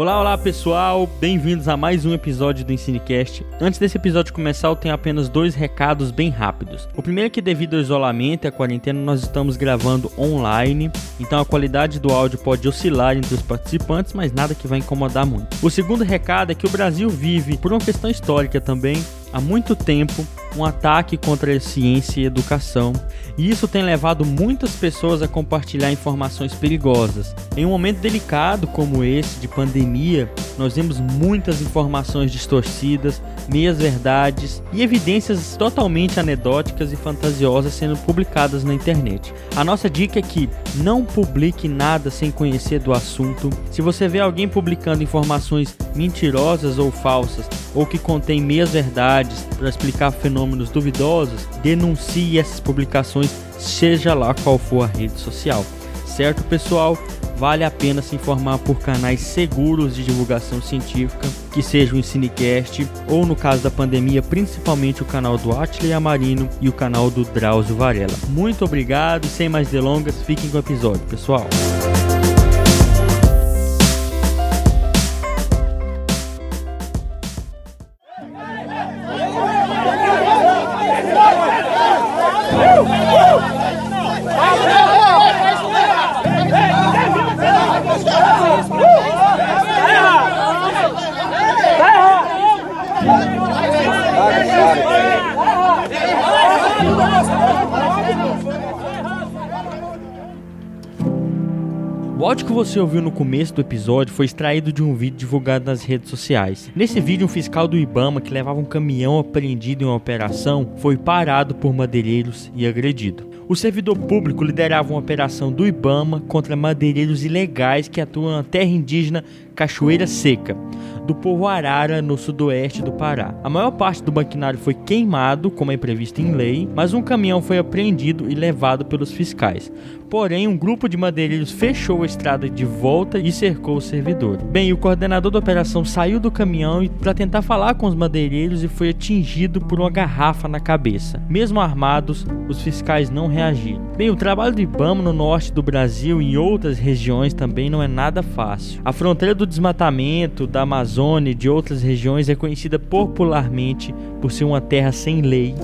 Olá, olá pessoal, bem-vindos a mais um episódio do Ensinecast. Antes desse episódio começar, eu tenho apenas dois recados bem rápidos. O primeiro é que, devido ao isolamento e à quarentena, nós estamos gravando online, então a qualidade do áudio pode oscilar entre os participantes, mas nada que vai incomodar muito. O segundo recado é que o Brasil vive, por uma questão histórica também, há muito tempo um ataque contra a ciência e educação, e isso tem levado muitas pessoas a compartilhar informações perigosas. Em um momento delicado como esse de pandemia, nós vemos muitas informações distorcidas, meias verdades e evidências totalmente anedóticas e fantasiosas sendo publicadas na internet. A nossa dica é que não publique nada sem conhecer do assunto. Se você vê alguém publicando informações mentirosas ou falsas, ou que contém meias verdades para explicar fenômenos duvidosos, denuncie essas publicações, seja lá qual for a rede social. Certo, pessoal? Vale a pena se informar por canais seguros de divulgação científica, que seja o Ensinecast ou, no caso da pandemia, principalmente o canal do Atley Amarino e o canal do Drauzio Varela. Muito obrigado e sem mais delongas, fiquem com o episódio, pessoal. Ouviu no começo do episódio foi extraído de um vídeo divulgado nas redes sociais. Nesse vídeo, um fiscal do Ibama que levava um caminhão apreendido em uma operação foi parado por madeireiros e agredido. O servidor público liderava uma operação do Ibama contra madeireiros ilegais que atuam na terra indígena Cachoeira Seca, do povo Arara, no sudoeste do Pará. A maior parte do maquinário foi queimado, como é previsto em lei, mas um caminhão foi apreendido e levado pelos fiscais. Porém, um grupo de madeireiros fechou a estrada de volta e cercou o servidor. Bem, o coordenador da operação saiu do caminhão para tentar falar com os madeireiros e foi atingido por uma garrafa na cabeça. Mesmo armados, os fiscais não reagiram. Bem, o trabalho do IBAMA no norte do Brasil e em outras regiões também não é nada fácil. A fronteira do desmatamento da Amazônia e de outras regiões é conhecida popularmente por ser uma terra sem lei,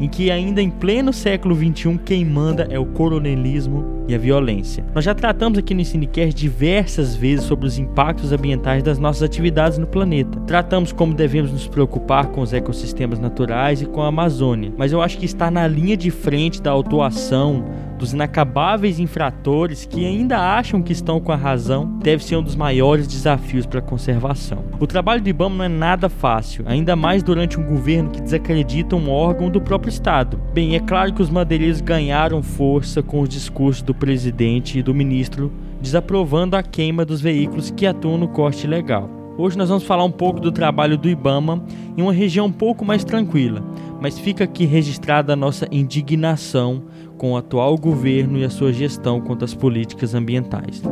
em que ainda em pleno século XXI quem manda é o coronelismo e a violência. Nós já tratamos aqui no Cinecast diversas vezes sobre os impactos ambientais das nossas atividades no planeta. Tratamos como devemos nos preocupar com os ecossistemas naturais e com a Amazônia, mas eu acho que está na linha de frente da autuação dos inacabáveis infratores que ainda acham que estão com a razão deve ser um dos maiores desafios para a conservação. O trabalho do IBAMA não é nada fácil, ainda mais durante um governo que desacredita um órgão do próprio Estado. Bem, é claro que os madeireiros ganharam força com os discursos do presidente e do ministro desaprovando a queima dos veículos que atuam no corte ilegal. Hoje nós vamos falar um pouco do trabalho do IBAMA em uma região um pouco mais tranquila, mas fica aqui registrada a nossa indignação com o atual governo e a sua gestão contra as políticas ambientais.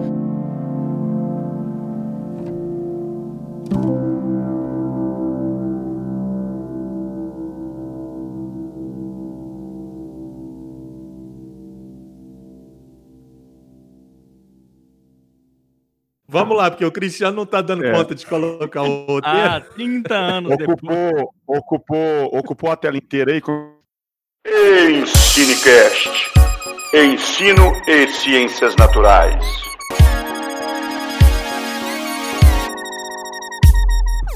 Vamos lá, porque o Cristiano não está dando é. conta de colocar o roteiro. Ah, 30 anos ocupou, depois. Ocupou, ocupou a tela inteira aí. Ensinecast. Ensino e Ciências Naturais.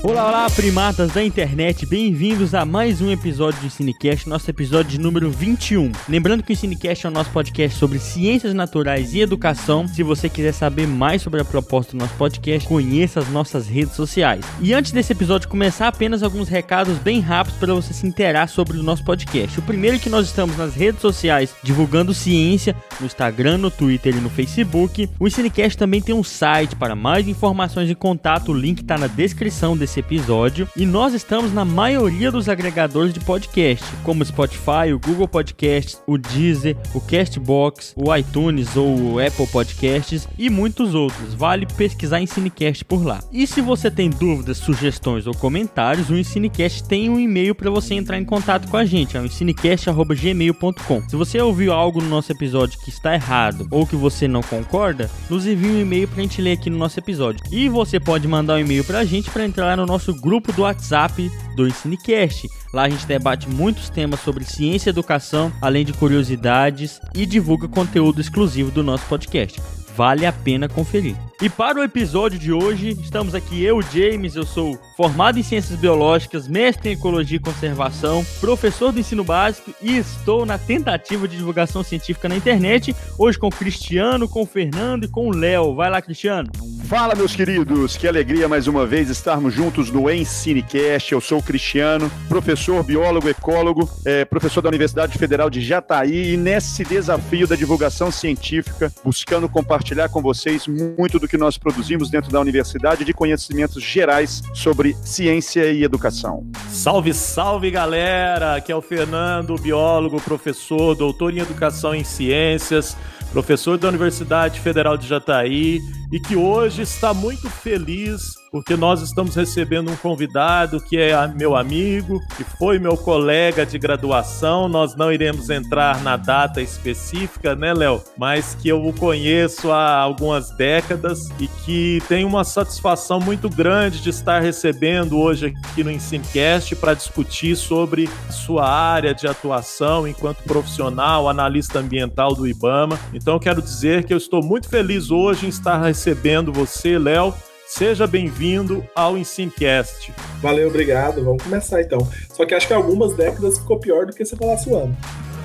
Olá, olá, primatas da internet, bem-vindos a mais um episódio do Cinecast, nosso episódio de número 21. Lembrando que o Cinecast é o nosso podcast sobre ciências naturais e educação. Se você quiser saber mais sobre a proposta do nosso podcast, conheça as nossas redes sociais. E antes desse episódio começar, apenas alguns recados bem rápidos para você se inteirar sobre o nosso podcast. O primeiro é que nós estamos nas redes sociais divulgando ciência, no Instagram, no Twitter e no Facebook. O Cinecast também tem um site para mais informações e contato, o link está na descrição desse esse episódio e nós estamos na maioria dos agregadores de podcast, como Spotify, o Google Podcasts, o Deezer, o Castbox, o iTunes ou o Apple Podcasts e muitos outros. Vale pesquisar Ensinecast por lá. E se você tem dúvidas, sugestões ou comentários, o Ensinecast tem um e-mail para você entrar em contato com a gente, é o ensinecast@gmail.com. Se você ouviu algo no nosso episódio que está errado ou que você não concorda, nos envie um e-mail para a gente ler aqui no nosso episódio. E você pode mandar um e-mail para a gente para entrar no nosso grupo do WhatsApp do Ensinecast. Lá a gente debate muitos temas sobre ciência e educação, além de curiosidades e divulga conteúdo exclusivo do nosso podcast. Vale a pena conferir. E para o episódio de hoje, estamos aqui eu, James, eu sou formado em Ciências Biológicas, mestre em Ecologia e Conservação, professor do ensino básico e estou na tentativa de divulgação científica na internet, hoje com o Cristiano, com o Fernando e com o Léo. Vai lá, Cristiano. Fala, meus queridos, que alegria mais uma vez estarmos juntos no Ensinecast. Eu sou o Cristiano, professor, biólogo, ecólogo, é, professor da Universidade Federal de Jataí e nesse desafio da divulgação científica, buscando compartilhar com vocês muito do que nós produzimos dentro da universidade de conhecimentos gerais sobre ciência e educação. Salve, salve galera! Aqui é o Fernando, biólogo, professor, doutor em educação em ciências, professor da Universidade Federal de Jataí e que hoje está muito feliz porque nós estamos recebendo um convidado que é meu amigo, que foi meu colega de graduação. Nós não iremos entrar na data específica, né, Léo? Mas que eu o conheço há algumas décadas e que tem uma satisfação muito grande de estar recebendo hoje aqui no Ensinecast para discutir sobre sua área de atuação enquanto profissional, analista ambiental do IBAMA. Então, quero dizer que eu estou muito feliz hoje em estar recebendo você, Léo Seja bem-vindo ao Ensinecast. Valeu, obrigado. Vamos começar então. Só que acho que algumas décadas ficou pior do que você falar suando.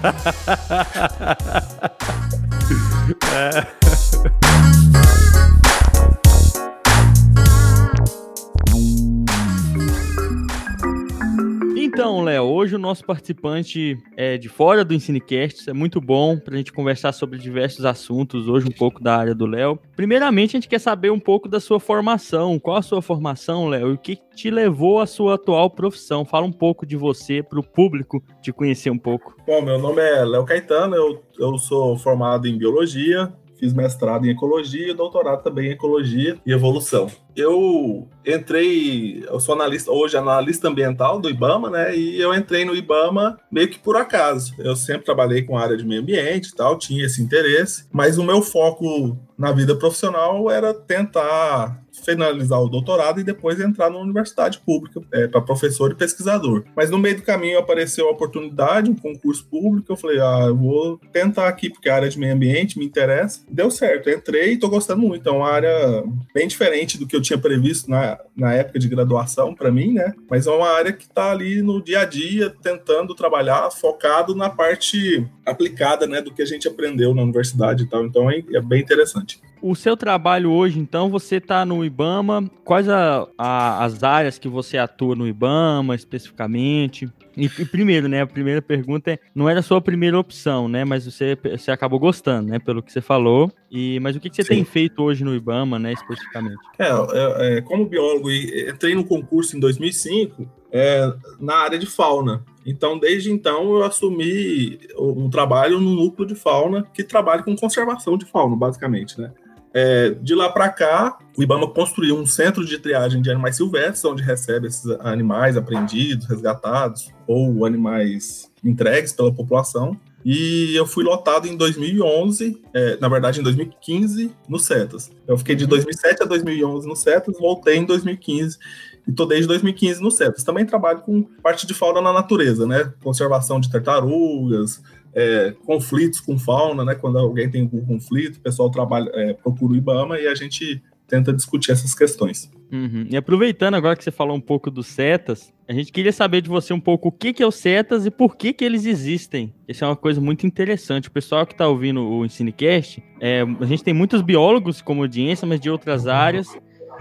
é. Então, Léo, hoje o nosso participante é de fora do Ensinecast, é muito bom para a gente conversar sobre diversos assuntos, hoje um pouco da área do Léo. Primeiramente, a gente quer saber um pouco da sua formação, qual a sua formação, Léo, e o que te levou à sua atual profissão? Fala um pouco de você para o público te conhecer um pouco. Bom, meu nome é Léo Caetano, eu, eu sou formado em Biologia, fiz mestrado em ecologia e doutorado também em ecologia e evolução. Eu entrei, eu sou analista, hoje analista ambiental do IBAMA, né? E eu entrei no IBAMA meio que por acaso. Eu sempre trabalhei com área de meio ambiente e tal, tinha esse interesse, mas o meu foco na vida profissional era tentar finalizar o doutorado e depois entrar na universidade pública é, para professor e pesquisador. Mas no meio do caminho apareceu a oportunidade, um concurso público. Eu falei, ah, eu vou tentar aqui porque a área de meio ambiente me interessa. Deu certo, entrei e estou gostando muito. É uma área bem diferente do que eu tinha previsto na, na época de graduação para mim, né? Mas é uma área que está ali no dia a dia tentando trabalhar focado na parte aplicada, né, do que a gente aprendeu na universidade e tal. Então é, é bem interessante. O seu trabalho hoje, então, você está no IBAMA. Quais a, a, as áreas que você atua no IBAMA especificamente? E, e, primeiro, né? A primeira pergunta é: não era a sua primeira opção, né? Mas você, você acabou gostando, né? Pelo que você falou. E, mas o que, que você Sim. tem feito hoje no IBAMA, né? Especificamente? É, é, como biólogo, entrei no concurso em 2005 é, na área de fauna. Então, desde então, eu assumi um trabalho no núcleo de fauna que trabalha com conservação de fauna, basicamente, né? É, de lá para cá, o IBAMA construiu um centro de triagem de animais silvestres, onde recebe esses animais apreendidos, resgatados ou animais entregues pela população. E eu fui lotado em 2011, é, na verdade em 2015, no CETAS. Eu fiquei de 2007 a 2011 no CETAS, voltei em 2015 e tô desde 2015 no CETAS. Também trabalho com parte de fauna na natureza, né? Conservação de tartarugas, é, conflitos com fauna, né? Quando alguém tem um conflito, o pessoal trabalha, é, procura o IBAMA e a gente tenta discutir essas questões. Uhum. E aproveitando agora que você falou um pouco dos setas, a gente queria saber de você um pouco o que, que é os setas e por que, que eles existem. Isso é uma coisa muito interessante. O pessoal que está ouvindo o Ensinecast, é, a gente tem muitos biólogos como audiência, mas de outras áreas.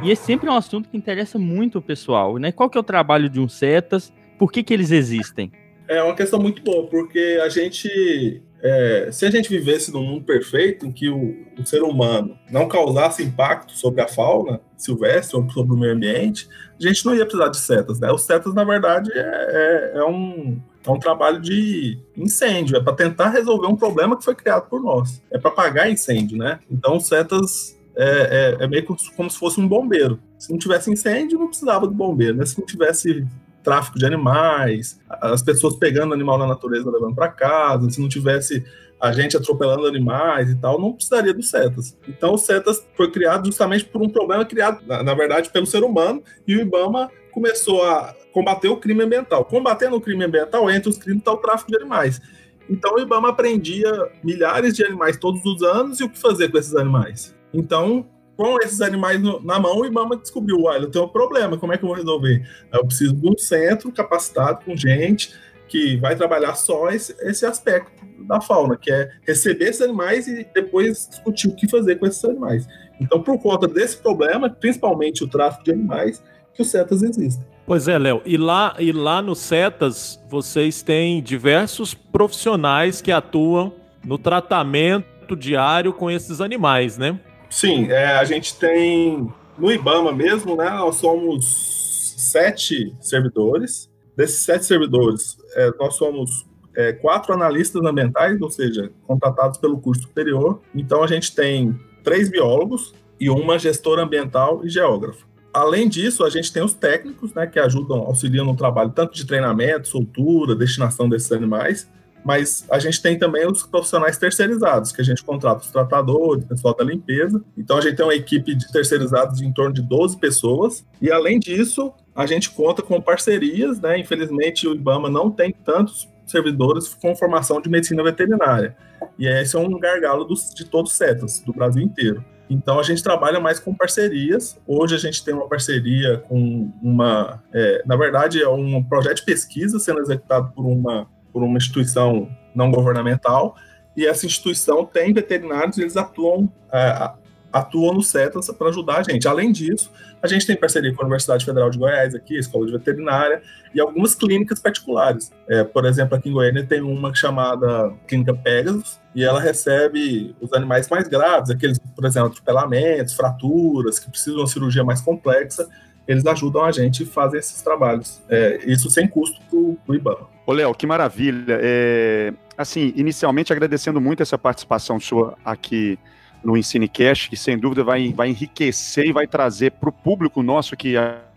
E esse sempre é um assunto que interessa muito o pessoal, né? Qual que é o trabalho de um setas? Por que, que eles existem? É uma questão muito boa, porque a gente é, se a gente vivesse num mundo perfeito em que o, o, ser humano não causasse impacto sobre a fauna silvestre ou sobre o meio ambiente, a gente não ia precisar de setas, né? Os setas, na verdade, é, é, é um, é um trabalho de incêndio, é para tentar resolver um problema que foi criado por nós, é para apagar incêndio, né? Então, setas é, é, é, meio como se fosse um bombeiro. Se não tivesse incêndio, não precisava do bombeiro, né? Se não tivesse tráfico de animais, as pessoas pegando animal na natureza levando para casa, se não tivesse a gente atropelando animais e tal, não precisaria dos setas. Então, o setas foi criado justamente por um problema criado, na, na verdade, pelo ser humano, e o IBAMA começou a combater o crime ambiental. Combatendo o crime ambiental, entre os crimes está o tráfico de animais. Então, o IBAMA prendia milhares de animais todos os anos e o que fazer com esses animais? Então, com esses animais no, na mão, o IBAMA descobriu, olha, eu tenho um problema, como é que eu vou resolver? Eu preciso de um centro capacitado com gente que vai trabalhar só esse, esse aspecto da fauna, que é receber esses animais e depois discutir o que fazer com esses animais. Então, por conta desse problema, principalmente o tráfico de animais, que os CETAS existem. Pois é, Léo. E lá, e lá no CETAS, vocês têm diversos profissionais que atuam no tratamento diário com esses animais, né? Sim, é, a gente tem no IBAMA mesmo, né? Nós somos sete servidores. Desses sete servidores, é, nós somos é, quatro analistas ambientais, ou seja, contratados pelo curso superior. Então a gente tem três biólogos e uma gestora ambiental e geógrafo. Além disso, a gente tem os técnicos, né, que ajudam, auxiliam no trabalho tanto de treinamento, soltura, destinação desses animais, mas a gente tem também os profissionais terceirizados, que a gente contrata os tratadores, o pessoal da limpeza. Então a gente tem uma equipe de terceirizados de em torno de 12 pessoas. E além disso, a gente conta com parcerias, né? Infelizmente o IBAMA não tem tantos servidores com formação de medicina veterinária. E esse é um gargalo dos, de todos os CETAS, do Brasil inteiro. Então a gente trabalha mais com parcerias. Hoje a gente tem uma parceria com uma, é, na verdade é um projeto de pesquisa sendo executado por uma por uma instituição não governamental, e essa instituição tem veterinários, eles atuam, é, atuam no CETAS para ajudar a gente. Além disso, a gente tem parceria com a Universidade Federal de Goiás, aqui, a Escola de Veterinária, e algumas clínicas particulares. É, por exemplo, aqui em Goiânia tem uma chamada Clínica Pegasus, e ela recebe os animais mais graves, aqueles, por exemplo, atropelamentos, fraturas, que precisam de uma cirurgia mais complexa, eles ajudam a gente e fazem esses trabalhos. É, isso sem custo para o IBAMA. Ô, Léo, que maravilha. É, assim, inicialmente agradecendo muito essa participação sua aqui no EnsineCast, que sem dúvida vai, vai enriquecer e vai trazer para o público nosso que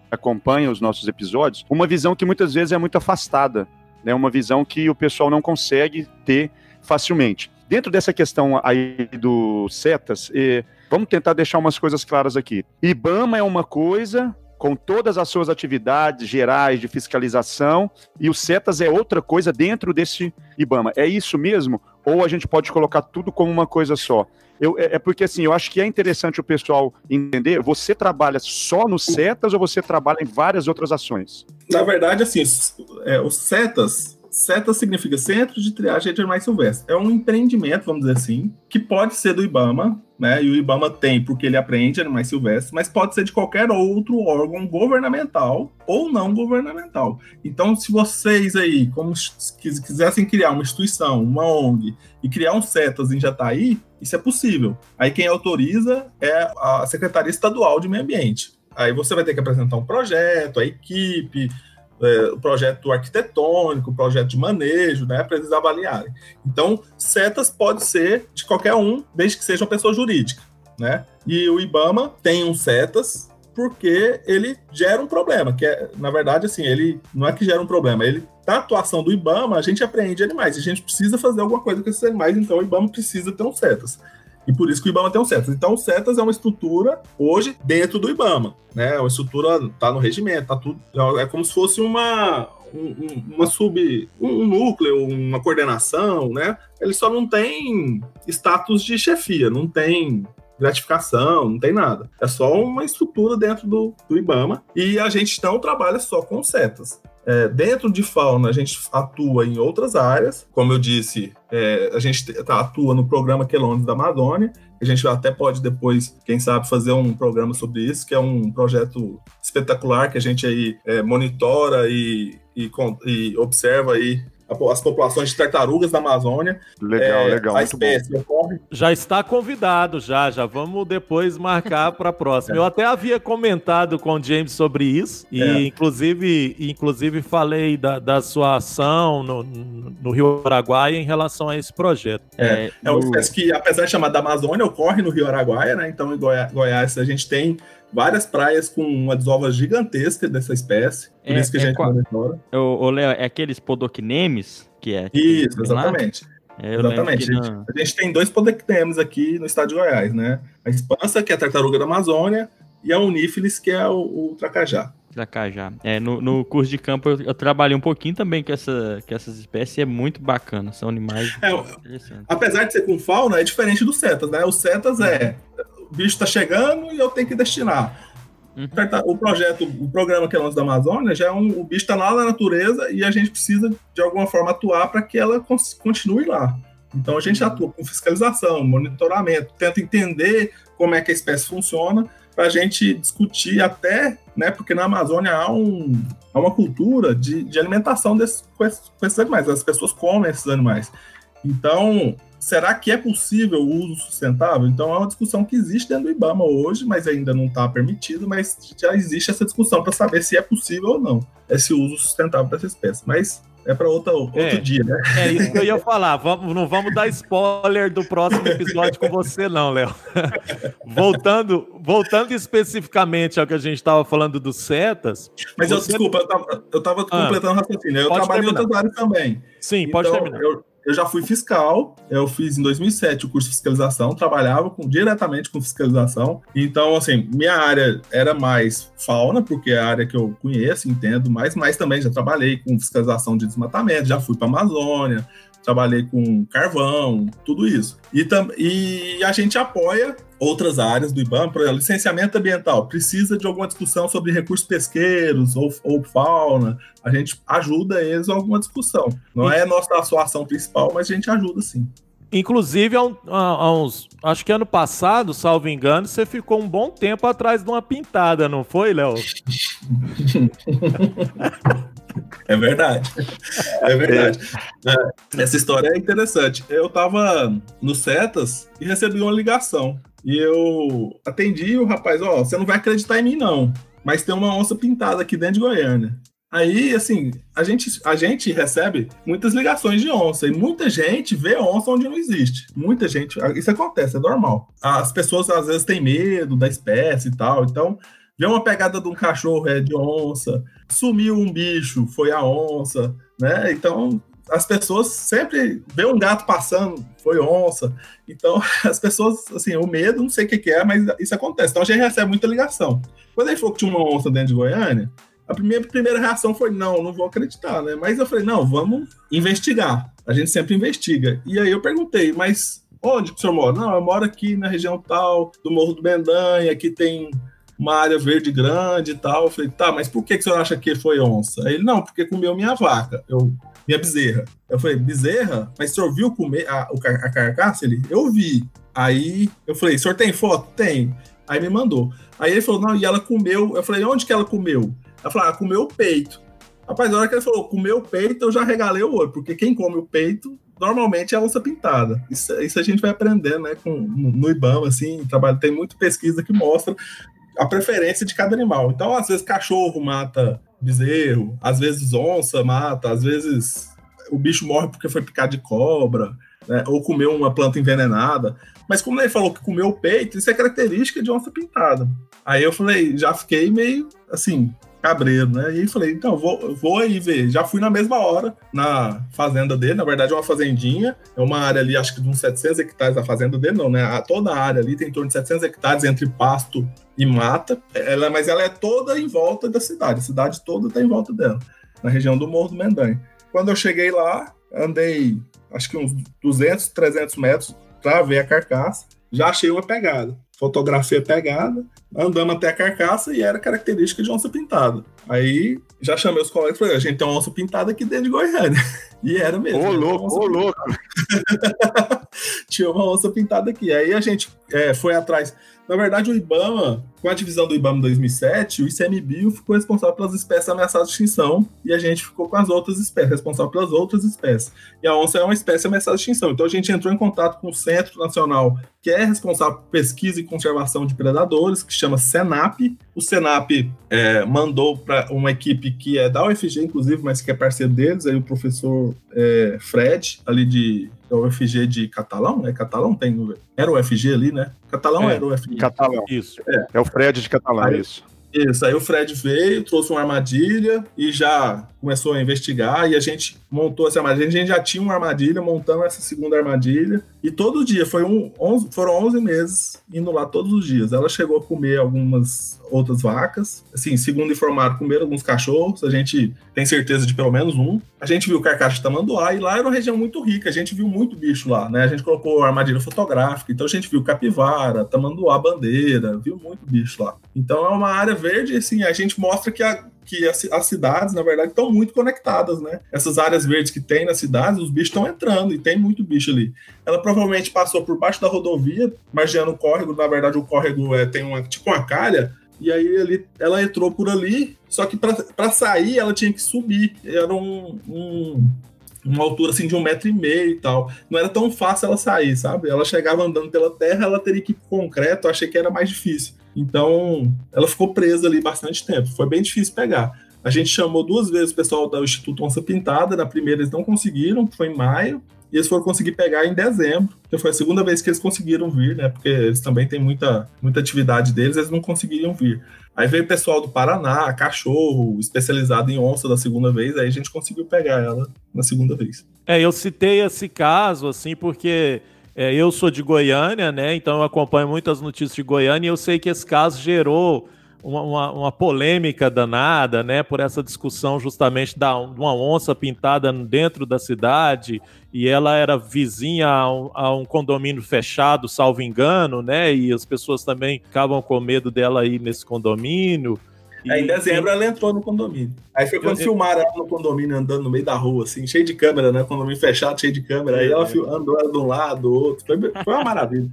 acompanha os nossos episódios uma visão que muitas vezes é muito afastada, né? uma visão que o pessoal não consegue ter facilmente. Dentro dessa questão aí do setas, eh, vamos tentar deixar umas coisas claras aqui. IBAMA é uma coisa, com todas as suas atividades gerais de fiscalização, e o CETAS é outra coisa dentro desse IBAMA. É isso mesmo? Ou a gente pode colocar tudo como uma coisa só? Eu, é, é, porque assim, eu acho que é interessante o pessoal entender. Você trabalha só no CETAS ou você trabalha em várias outras ações? Na verdade, assim, é, os CETAS CETA significa Centro de Triagem de Animais Silvestres. É um empreendimento, vamos dizer assim, que pode ser do IBAMA, né? E o IBAMA tem porque ele apreende animais silvestres, mas pode ser de qualquer outro órgão governamental ou não governamental. Então, se vocês aí, como quisessem criar uma instituição, uma ONG e criar um CETAS em Jataí, isso é possível. Aí quem autoriza é a Secretaria Estadual de Meio Ambiente. Aí você vai ter que apresentar um projeto, a equipe, é, o projeto arquitetônico, o projeto de manejo, né, para eles avaliarem. Então, setas pode ser de qualquer um, desde que seja uma pessoa jurídica, né? E o IBAMA tem um setas porque ele gera um problema, que é, na verdade, assim, ele não é que gera um problema, ele na atuação do IBAMA, a gente aprende animais, a gente precisa fazer alguma coisa com esses animais, então o IBAMA precisa ter um setas. E por isso que o IBAMA tem um CETAS. Então, o CETAS é uma estrutura hoje dentro do IBAMA, né? Uma estrutura tá no regimento, tá tudo. É como se fosse uma um, uma sub, um núcleo, uma coordenação, né? Ele só não tem status de chefia, não tem gratificação, não tem nada. É só uma estrutura dentro do, do IBAMA e a gente não trabalha só com setas. É, dentro de fauna, a gente atua em outras áreas, como eu disse, é, a gente tá, atua no programa Quelones da Amazônia, a gente até pode depois, quem sabe, fazer um programa sobre isso, que é um projeto espetacular que a gente aí é, monitora e, e, e observa aí as populações de tartarugas da Amazônia. Legal, É, legal. A Muito bom. espécie ocorre. Já está convidado, já. Já vamos depois marcar para a próxima. Eu até havia comentado com o James sobre isso. E, É. inclusive, inclusive, falei da, da sua ação no, no Rio Araguaia em relação a esse projeto. É, é uma no- espécie que, apesar de chamar da Amazônia, ocorre no Rio Araguaia, né? Então, em Goiá- Goiás, a gente tem várias praias com uma desova gigantesca dessa espécie. Por É, isso que a é gente qual- monitora. Ô, Léo, é aqueles podoquinemes que é. que Isso, exatamente. É, Exatamente. A gente, a gente tem dois podectemos aqui no estado de Goiás, né? A espansa, que é a tartaruga da Amazônia, e a unífilis, que é o, o tracajá. da Cajá. É, no, no curso de campo eu, eu trabalhei um pouquinho também com, essa, com essas espécies e é muito bacana. São animais É. Apesar de ser com fauna, é diferente dos setas, né? Os setas é o bicho tá chegando e eu tenho que destinar. Uhum. Tarta- O projeto, o programa que é nosso da Amazônia, já é um, o bicho está lá na natureza e a gente precisa, de alguma forma, atuar para que ela continue lá. Então a gente atua com fiscalização, monitoramento, tenta entender como é que a espécie funciona para a gente discutir até, né? Porque na Amazônia há, um, há uma cultura de, de alimentação desses, com, esses, com esses animais. As pessoas comem esses animais. Então, será que é possível o uso sustentável? Então, é uma discussão que existe dentro do IBAMA hoje, mas ainda não está permitido, mas já existe essa discussão para saber se é possível ou não esse uso sustentável dessa espécie. Mas é para outro, outro É. dia, né? É isso que eu ia falar. Vamos, não vamos dar spoiler do próximo episódio com você, não, Léo. voltando, voltando especificamente ao que a gente estava falando dos setas. Mas eu, Você- desculpa, eu tava, eu tava Ah. completando o raciocínio. Eu Pode trabalho terminar. em outras áreas também. Sim, pode Então, terminar. Eu, eu já fui fiscal, eu fiz em 2007 o curso de fiscalização, trabalhava com, diretamente com fiscalização. Então, assim, minha área era mais fauna, porque é a área que eu conheço, entendo mais, mas também já trabalhei com fiscalização de desmatamento, já fui para Amazônia, trabalhei com carvão, tudo isso. E, e a gente apoia outras áreas do IBAMA, por exemplo, licenciamento ambiental, precisa de alguma discussão sobre recursos pesqueiros ou, ou fauna, a gente ajuda eles a alguma discussão. Não é a nossa a sua ação principal, mas a gente ajuda sim. Inclusive, há, um- há- uns. Acho que ano passado, salvo engano, você ficou um bom tempo atrás de uma pintada, não foi, Léo? É verdade. É verdade. É, essa história é interessante. Eu tava no Setas e recebi uma ligação. E eu atendi o rapaz, ó, você não vai acreditar em mim, não. Mas tem uma onça pintada aqui dentro de Goiânia. Aí, assim, a gente, a gente recebe muitas ligações de onça e muita gente vê onça onde não existe. Muita gente, isso acontece, é normal. As pessoas às vezes têm medo da espécie e tal, então vê uma pegada de um cachorro é de onça, sumiu um bicho, foi a onça, né? Então as pessoas sempre vê um gato passando, foi onça. Então as pessoas, assim, o medo, não sei o que, que é, mas isso acontece. Então a gente recebe muita ligação. Quando ele falou que tinha uma onça dentro de Goiânia, a primeira, primeira reação foi: não, não vou acreditar, né? Mas eu falei: não, vamos investigar. A gente sempre investiga. E aí eu perguntei, mas onde que o senhor mora? Não, eu moro aqui na região tal, do Morro do Bendanha, aqui tem uma área verde grande e tal. Eu falei, tá, mas por que, que o senhor acha que foi onça? Ele, não, porque comeu minha vaca, eu, minha bezerra. Eu falei, bezerra? Mas o senhor viu comer a, a carcaça? Ele, eu vi. Aí eu falei, senhor tem foto? Tem. Aí me mandou. Aí ele falou, não, e ela comeu. Eu falei, onde que ela comeu? Ela falou, ah, comeu o peito. Rapaz, na hora que ele falou, comeu o peito, eu já regalei o olho, porque quem come o peito normalmente é a onça pintada. Isso, isso a gente vai aprender, né, com, no IBAMA, assim, trabalho, tem muita pesquisa que mostra a preferência de cada animal. Então, às vezes, cachorro mata bezerro, às vezes onça mata, às vezes o bicho morre porque foi picado de cobra, né, ou comeu uma planta envenenada. Mas como ele falou que comeu o peito, isso é característica de onça pintada. Aí eu falei, já fiquei meio assim, cabreiro, né? E falei, então, vou, vou aí ver. Já fui na mesma hora na fazenda dele, na verdade é uma fazendinha, é uma área ali, acho que de uns 700 hectares a fazenda dele, não, né? A, toda a área ali tem em torno de 700 hectares entre pasto e mata, ela, mas ela é toda em volta da cidade, a cidade toda está em volta dela, na região do Morro do Mendanha. Quando eu cheguei lá, andei acho que uns 200, 300 metros para ver a carcaça, já achei uma pegada. Fotografei a pegada, andamos até a carcaça e era característica de onça pintada. Aí já chamei os colegas e falei: a gente tem uma onça pintada aqui dentro de Goiânia. E era mesmo. Ô, uma louco, ô, louco. tinha uma onça pintada aqui. Aí a gente é, foi atrás. Na verdade, o Ibama com a divisão do IBAMA em 2007, o ICMBio ficou responsável pelas espécies ameaçadas de extinção e a gente ficou com as outras espécies, responsável pelas outras espécies. E a onça é uma espécie ameaçada de extinção. Então a gente entrou em contato com o Centro Nacional, que é responsável por pesquisa e conservação de predadores, que chama SENAP. O SENAP é, mandou para uma equipe que é da UFG, inclusive, mas que é parceiro deles, aí o professor é, Fred, ali de da UFG de Catalão, né? Catalão tem. Era o UFG ali, né? Catalão É, era o UFG. Catalão. Isso. É o Fred de Catalão, Aí- isso. Isso, aí o Fred veio, trouxe uma armadilha e já começou a investigar e a gente montou essa armadilha. A gente já tinha uma armadilha, montando essa segunda armadilha. E todo dia, foi um, 11, foram 11 meses indo lá todos os dias. Ela chegou a comer algumas outras vacas. Assim, segundo informaram, comeram alguns cachorros. A gente tem certeza de pelo menos um. A gente viu carcaça de tamanduá e lá era uma região muito rica. A gente viu muito bicho lá, né? A gente colocou armadilha fotográfica. Então a gente viu capivara, tamanduá, bandeira, viu muito bicho lá. Então é uma área verde, assim, a gente mostra que a que as, as cidades, na verdade, estão muito conectadas, né? Essas áreas verdes que tem nas cidades, os bichos estão entrando e tem muito bicho ali. Ela provavelmente passou por baixo da rodovia, margeando o córrego. Na verdade, o córrego é, tem uma tipo uma calha. E aí ele, ela entrou por ali, só que para sair ela tinha que subir. Era um, um- uma altura assim de um metro e meio e tal. Não era tão fácil ela sair, sabe? Ela chegava andando pela terra, ela teria que ir pro concreto, achei que era mais difícil. Então, ela ficou presa ali bastante tempo. Foi bem difícil pegar. A gente chamou duas vezes o pessoal do Instituto Onça Pintada. Na primeira eles não conseguiram, foi em maio. E eles foram conseguir pegar em dezembro, que foi a segunda vez que eles conseguiram vir, né? Porque eles também têm muita, muita atividade deles, eles não conseguiriam vir. Aí veio o pessoal do Paraná, cachorro, especializado em onça da segunda vez, aí a gente conseguiu pegar ela na segunda vez. É, eu citei esse caso, assim, porque é, eu sou de Goiânia, né? Então eu acompanho muitas notícias de Goiânia e eu sei que esse caso gerou uma, uma- uma polêmica danada, né? Por essa discussão justamente da, uma onça pintada dentro da cidade e ela era vizinha a um, a um condomínio fechado, salvo engano, né? E as pessoas também ficavam com medo dela ir nesse condomínio. E- Aí em dezembro ela entrou no condomínio. Aí foi quando Eu- filmaram ela no condomínio andando no meio da rua, assim, cheio de câmera, né? Condomínio fechado, cheio de câmera. Aí ela fil- andou ela de um lado, do outro. Foi, foi uma maravilha.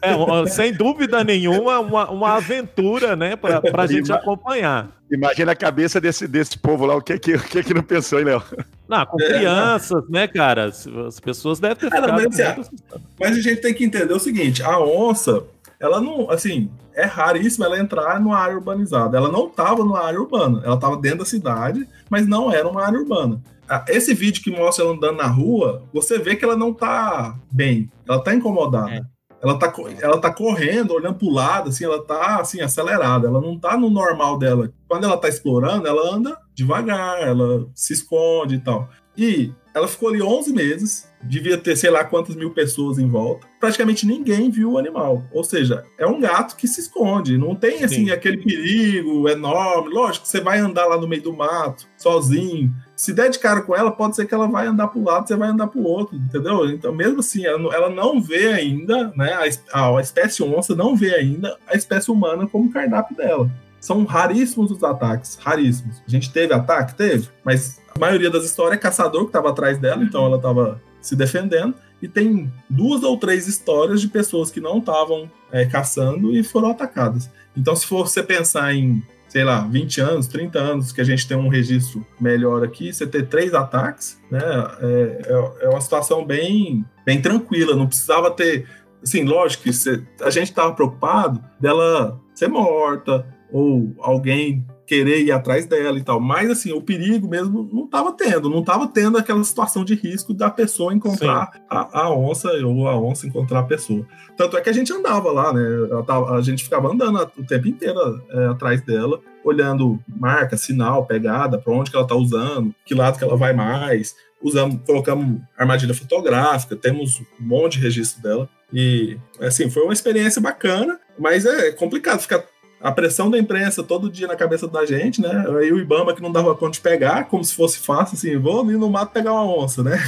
É, sem dúvida nenhuma, uma, uma aventura, né? Pra, pra gente Ima- acompanhar. Imagina a cabeça desse, desse povo lá, o que que, o que que não pensou, hein, Léo? Não, com crianças, né, cara? As as pessoas devem ter É, não, ficado mas, assim, muito. Mas a gente tem que entender o seguinte: a onça, ela não, assim, é raríssimo ela entrar numa área urbanizada. Ela não estava numa área urbana, ela estava dentro da cidade, mas não era uma área urbana. Ah, Esse vídeo que mostra ela andando na rua, você vê que ela não tá bem, ela tá incomodada. Ela tá, ela tá correndo, olhando pro lado, assim, ela tá assim, acelerada, ela não tá no normal dela. Quando ela tá explorando, ela anda devagar, ela se esconde e tal. E ela ficou ali 11 meses, devia ter sei lá quantas mil pessoas em volta. Praticamente ninguém viu o animal. Ou seja, é um gato que se esconde. Não tem assim Sim. aquele perigo enorme. Lógico, você vai andar lá no meio do mato, sozinho. Se der de cara com ela, pode ser que ela vai andar para um lado, você vai andar para o outro, entendeu? Então, mesmo assim, ela não, ela não vê ainda, né? A espécie onça não vê ainda a espécie humana como cardápio dela. São raríssimos os ataques, raríssimos. A gente teve ataque? Teve, mas a maioria das histórias é caçador que estava atrás dela, então ela estava se defendendo. E tem duas ou três histórias de pessoas que não estavam é, caçando e foram atacadas. Então, se for você pensar em, sei lá, 20 anos, 30 anos, que a gente tem um registro melhor aqui, você ter três ataques, né? É, é- é uma situação bem, bem tranquila, não precisava ter. Assim, lógico que você- a gente estava preocupado dela ser morta, ou alguém querer ir atrás dela e tal. Mas, assim, o perigo mesmo não estava tendo. Não estava tendo aquela situação de risco da pessoa encontrar a, a onça ou a onça encontrar a pessoa. Tanto é que a gente andava lá, né? Tava- a gente ficava andando o tempo inteiro é, atrás dela, olhando marca, sinal, pegada, para onde que ela tá usando, que lado que ela vai mais. Usamos, colocamos armadilha fotográfica, temos um monte de registro dela. E, assim, foi uma experiência bacana, mas é complicado ficar a pressão da imprensa todo dia na cabeça da gente, né? Aí o Ibama que não dava conta de pegar, como se fosse fácil, assim, vou ali no mato pegar uma onça, né?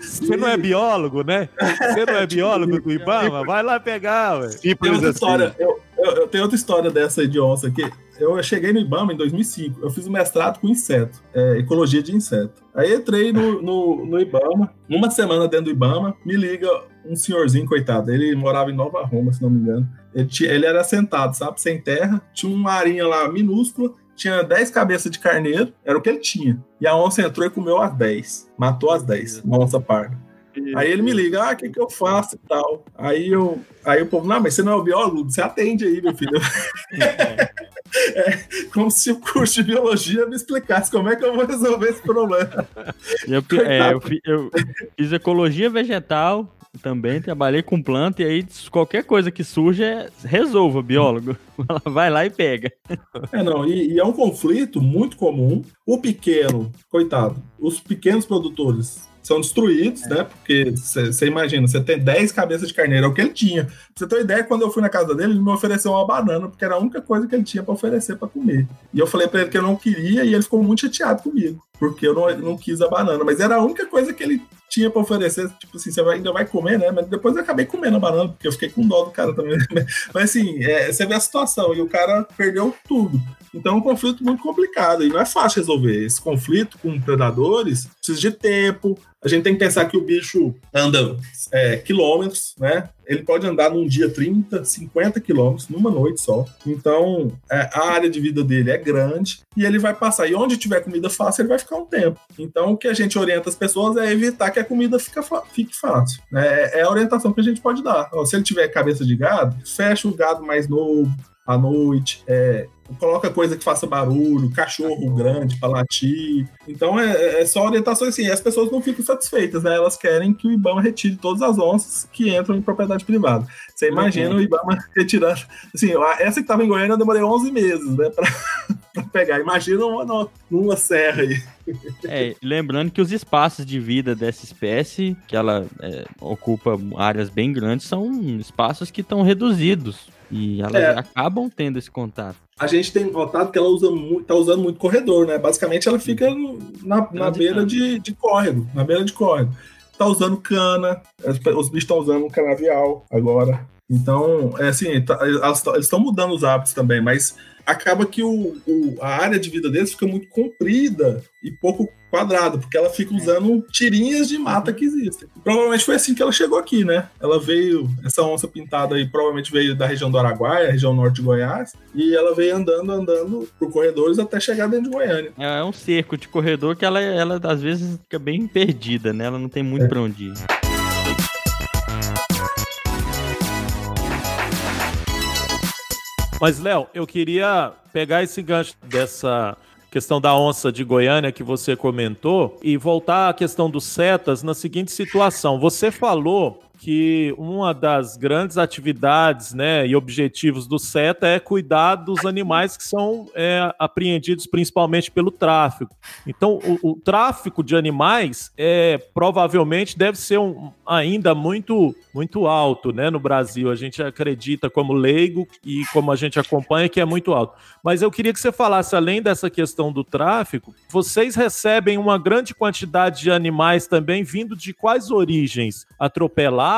Você não é biólogo, né? Você não é biólogo do Ibama? Vai lá pegar, ué. Tem outra assim. história. Eu, eu, tenho outra história dessa de onça aqui. Eu cheguei no IBAMA em 2005. Eu fiz um mestrado com inseto, é, ecologia de inseto. Aí entrei no, no, no, IBAMA. Uma semana dentro do IBAMA, me liga um senhorzinho, coitado. Ele morava em Nova Roma, se não me engano. Ele, ele era sentado, sabe, sem terra. Tinha uma arinha lá minúscula tinha 10 cabeças de carneiro, era o que ele tinha. E a onça entrou e comeu as 10. Matou as 10, uma onça parda. Aí ele me liga, ah, o que, que eu faço e tal. Aí eu, aí o povo, não, mas você não é o biólogo, você atende aí, meu filho. é, como se o curso de biologia me explicasse como é que eu vou resolver esse problema. Eu, é, eu, eu fiz ecologia vegetal, também trabalhei com planta e aí qualquer coisa que surge é resolva, biólogo. Vai lá e pega. É, não, e, e, é um conflito muito comum. O pequeno, coitado, os pequenos produtores são destruídos, é. né? Porque você imagina, você tem 10 cabeças de carneiro, é o que ele tinha. Pra você ter uma ideia, quando eu fui na casa dele, ele me ofereceu uma banana, porque era a única coisa que ele tinha para oferecer para comer. E eu falei para ele que eu não queria, e ele ficou muito chateado comigo, porque eu não, não quis a banana. Mas era a única coisa que ele tinha para oferecer, tipo assim, você ainda vai comer, né? Mas depois eu acabei comendo a banana, porque eu fiquei com dó do cara também. Mas assim, é, você vê a situação, e o cara perdeu tudo. Então é um conflito muito complicado, e não é fácil resolver. Esse conflito com predadores precisa de tempo, a gente tem que pensar que o bicho anda é, quilômetros, né? Ele pode andar num dia 30, 50 quilômetros, numa noite só. Então, é, a área de vida dele é grande e ele vai passar. E onde tiver comida fácil, ele vai ficar um tempo. Então, o que a gente orienta as pessoas é evitar que a comida fica, fique fácil. É, é a orientação que a gente pode dar. Se ele tiver cabeça de gado, fecha o gado mais novo à noite. É, coloca coisa que faça barulho, cachorro grande para latir. Então é, é, é só orientação assim. as pessoas não ficam satisfeitas, né? Elas querem que o IBAMA retire todas as onças que entram em propriedade privada. Você imagina uhum. o IBAMA retirando. Assim, essa que estava em Goiânia eu demorei 11 meses, né? Para pegar. Imagina uma, numa serra aí. É, lembrando que os espaços de vida dessa espécie, que ela é, ocupa áreas bem grandes, são espaços que estão reduzidos. E elas é. acabam tendo esse contato. A gente tem notado que ela usa muito, tá usando muito corredor, né? Basicamente ela fica na, na beira de, de córrego, na beira de córrego. Tá usando cana, os bichos estão usando canavial agora. Então, é assim, tá, eles estão mudando os hábitos também, mas acaba que o, o, a área de vida deles fica muito comprida e pouco quadrada, porque ela fica usando tirinhas de mata que existem. Provavelmente foi assim que ela chegou aqui, né? Ela veio, essa onça pintada aí provavelmente veio da região do Araguaia, região norte de Goiás, e ela veio andando, andando por corredores até chegar dentro de Goiânia. É um cerco de corredor que ela, ela às vezes fica bem perdida, né? Ela não tem muito é. pra onde ir. Mas, Léo, eu queria pegar esse gancho dessa questão da onça de Goiânia que você comentou e voltar à questão dos setas na seguinte situação. Você falou que uma das grandes atividades né, e objetivos do SETA é cuidar dos animais que são é, apreendidos principalmente pelo tráfico. Então, o, o, tráfico de animais é, provavelmente deve ser um, ainda muito, muito alto né, no Brasil. A gente acredita como leigo e como a gente acompanha que é muito alto. Mas eu queria que você falasse, além dessa questão do tráfico, vocês recebem uma grande quantidade de animais também vindo de quais origens? Atropelados?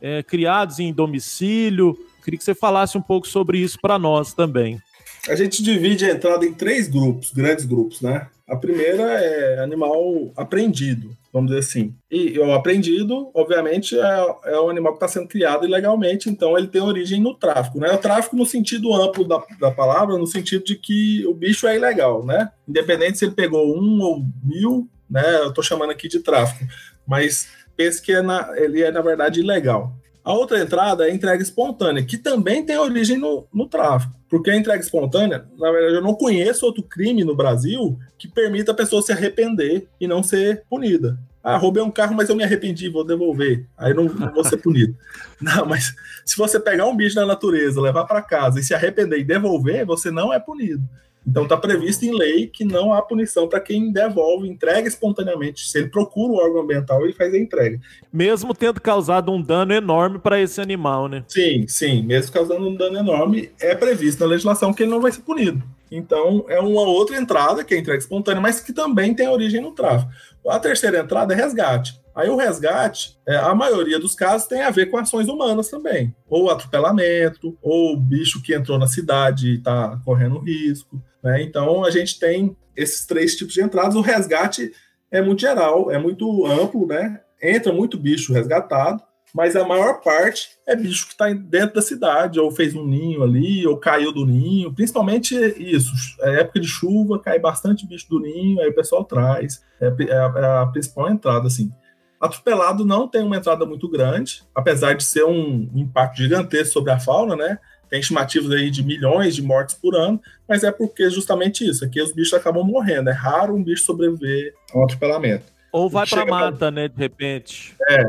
É, criados em domicílio. Queria que você falasse um pouco sobre isso para nós também. A gente divide a entrada em três grupos, grandes grupos, né? A primeira é animal apreendido, vamos dizer assim. E o apreendido, obviamente, é, é um animal que está sendo criado ilegalmente, então ele tem origem no tráfico, né? O tráfico no sentido amplo da, da palavra, no sentido de que o bicho é ilegal, né? Independente se ele pegou um ou mil, né? Eu estou chamando aqui de tráfico, mas pense que é na, ele é, na verdade, ilegal. A outra entrada é a entrega espontânea, que também tem origem no, no tráfico. Porque a entrega espontânea, na verdade, eu não conheço outro crime no Brasil que permita a pessoa se arrepender e não ser punida. Ah, roubei um carro, mas eu me arrependi, vou devolver. Aí não, não vou ser punido. Não, mas se você pegar um bicho na natureza, levar para casa e se arrepender e devolver, você não é punido. Então está previsto em lei que não há punição para quem devolve, entrega espontaneamente. Se ele procura o órgão ambiental, ele faz a entrega. Mesmo tendo causado um dano enorme para esse animal, né? Sim, sim. Mesmo causando um dano enorme, é previsto na legislação que ele não vai ser punido. Então, é uma outra entrada, que é entrega espontânea, mas que também tem origem no tráfico. A terceira entrada é resgate. Aí o resgate, é, a maioria dos casos tem a ver com ações humanas também, ou atropelamento, ou bicho que entrou na cidade e está correndo risco. Né? Então a gente tem esses três tipos de entradas. O resgate é muito geral, é muito amplo, né? Entra muito bicho resgatado, mas a maior parte é bicho que está dentro da cidade, ou fez um ninho ali, ou caiu do ninho. Principalmente isso, é época de chuva, cai bastante bicho do ninho, aí o pessoal traz. É, é, a, é a principal entrada, assim. Atropelado não tem uma entrada muito grande, apesar de ser um impacto gigantesco sobre a fauna, né? Tem estimativas aí de milhões de mortes por ano, mas é porque justamente isso, aqui os bichos acabam morrendo. É raro um bicho sobreviver a um atropelamento. Ou vai para mata, pra... né, de repente. É.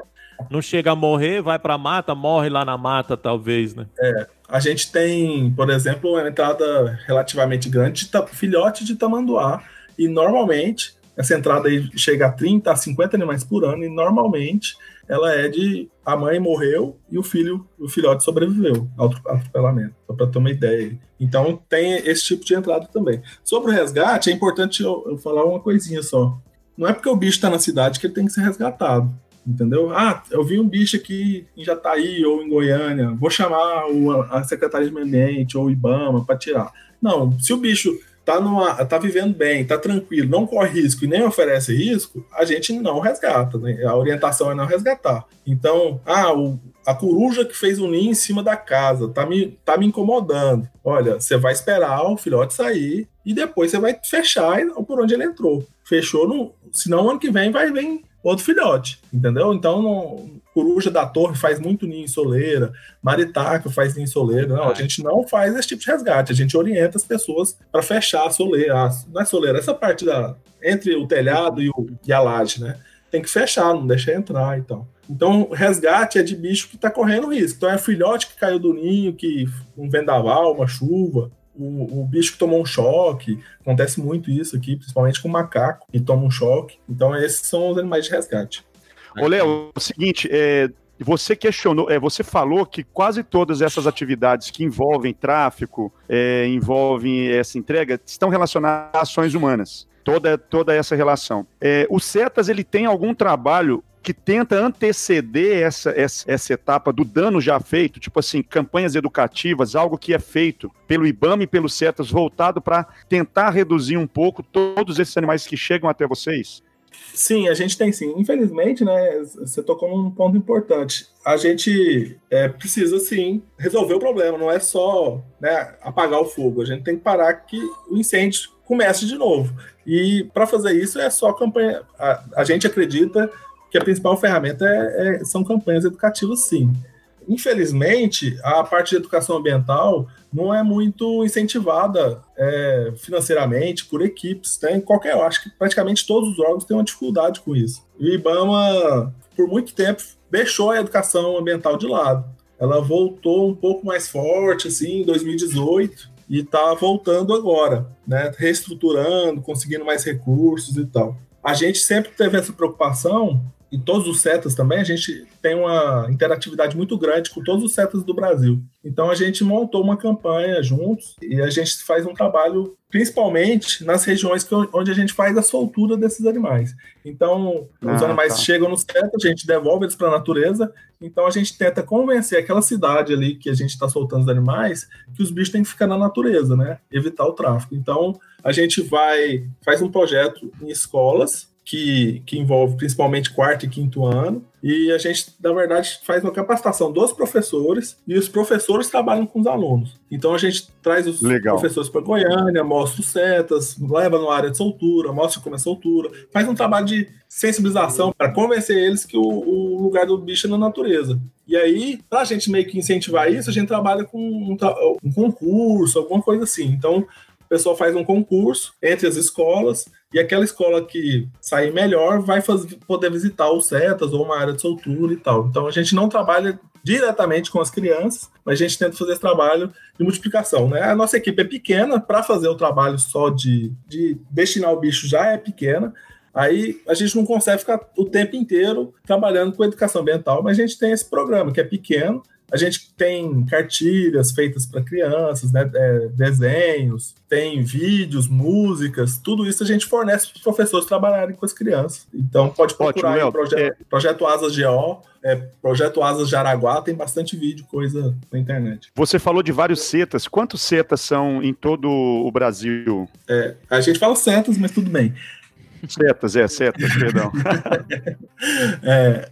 Não chega a morrer, vai para mata, morre lá na mata, talvez, né? É. A gente tem, por exemplo, uma entrada relativamente grande de filhote de tamanduá. E normalmente essa entrada aí chega a 30 a 50 animais por ano e normalmente ela é de a mãe morreu e o filho, o filhote sobreviveu ao atropelamento, só para ter uma ideia. Então tem esse tipo de entrada também. Sobre o resgate, é importante eu, eu falar uma coisinha só. Não é porque o bicho está na cidade que ele tem que ser resgatado, entendeu? Ah, eu vi um bicho aqui em Jataí ou em Goiânia, vou chamar o, a Secretaria de Meio Ambiente ou o IBAMA para tirar. Não, se o bicho tá, numa, tá vivendo bem, tá tranquilo, não corre risco e nem oferece risco, a gente não resgata. Né? A orientação é não resgatar. Então, ah, o, a coruja que fez um ninho em cima da casa tá me, tá me incomodando. Olha, você vai esperar o filhote sair e depois você vai fechar por onde ele entrou. Fechou, no, senão ano que vem vai vir outro filhote, entendeu? Então, não, coruja da torre faz muito ninho em soleira, maritaca faz ninho em soleira. Não, a é. gente não faz esse tipo de resgate, a gente orienta as pessoas para fechar a soleira. não é soleira, essa parte da entre o telhado e, o, e a laje, né? Tem que fechar, não deixar entrar e então. Então, resgate é de bicho que está correndo risco. Então, é filhote que caiu do ninho, que um vendaval, uma chuva, o, o, bicho que tomou um choque. Acontece muito isso aqui, principalmente com o macaco que toma um choque. Então, esses são os animais de resgate. Ô, Léo, é o seguinte, é, você questionou, é, você falou que quase todas essas atividades que envolvem tráfico, é, envolvem essa entrega, estão relacionadas a ações humanas. Toda, toda essa relação. É, o CETAS ele tem algum trabalho que tenta anteceder essa, essa, essa, etapa do dano já feito, tipo assim, campanhas educativas, algo que é feito pelo IBAMA e pelo CETAS voltado para tentar reduzir um pouco todos esses animais que chegam até vocês? Sim, a gente tem sim. Infelizmente, né, você tocou num ponto importante. A gente é, precisa sim resolver o problema, não é só né, apagar o fogo. A gente tem que parar que o incêndio comece de novo. E para fazer isso é só campanha. A, a gente acredita que a principal ferramenta é, é, são campanhas educativas, sim. Infelizmente, a parte de educação ambiental não é muito incentivada é, financeiramente por equipes. Tem qualquer, eu acho que praticamente todos os órgãos têm uma dificuldade com isso. E o IBAMA, por muito tempo, deixou a educação ambiental de lado. Ela voltou um pouco mais forte, assim, em 2018, e está voltando agora, né? Reestruturando, conseguindo mais recursos e tal. A gente sempre teve essa preocupação e todos os setas também, a gente tem uma interatividade muito grande com todos os setas do Brasil. Então a gente montou uma campanha juntos e a gente faz um trabalho principalmente nas regiões que, onde a gente faz a soltura desses animais. Então, os ah, animais tá. chegam no seta, a gente devolve eles para a natureza, então a gente tenta convencer aquela cidade ali que a gente está soltando os animais que os bichos têm que ficar na natureza, né? Evitar o tráfico. Então, a gente vai, faz um projeto em escolas que, que envolve principalmente quarto e quinto ano. E a gente, na verdade, faz uma capacitação dos professores e os professores trabalham com os alunos. Então a gente traz os Legal. professores para Goiânia, mostra os setas, leva na área de soltura, mostra como é soltura, faz um trabalho de sensibilização para convencer eles que o, o, lugar do bicho é na natureza. E aí, para a gente meio que incentivar isso, a gente trabalha com um, um concurso, alguma coisa assim. Então, o pessoal faz um concurso entre as escolas e aquela escola que sair melhor vai fazer, poder visitar os setas ou uma área de soltura e tal. Então a gente não trabalha diretamente com as crianças, mas a gente tenta fazer esse trabalho de multiplicação. Né? A nossa equipe é pequena para fazer o trabalho só de, de destinar o bicho já é pequena. Aí a gente não consegue ficar o tempo inteiro trabalhando com educação ambiental, mas a gente tem esse programa que é pequeno, A gente tem cartilhas feitas para crianças, né, é, desenhos, tem vídeos, músicas, tudo isso a gente fornece para os professores trabalharem com as crianças. Então pode procurar Ótimo, o projeto, é... projeto Asas GO, é, Projeto Asas de Araguá, tem bastante vídeo, coisa na internet. Você falou de vários setas. Quantos setas são em todo o Brasil? É, a gente fala setas, mas tudo bem. Setas, é, setas, perdão. é,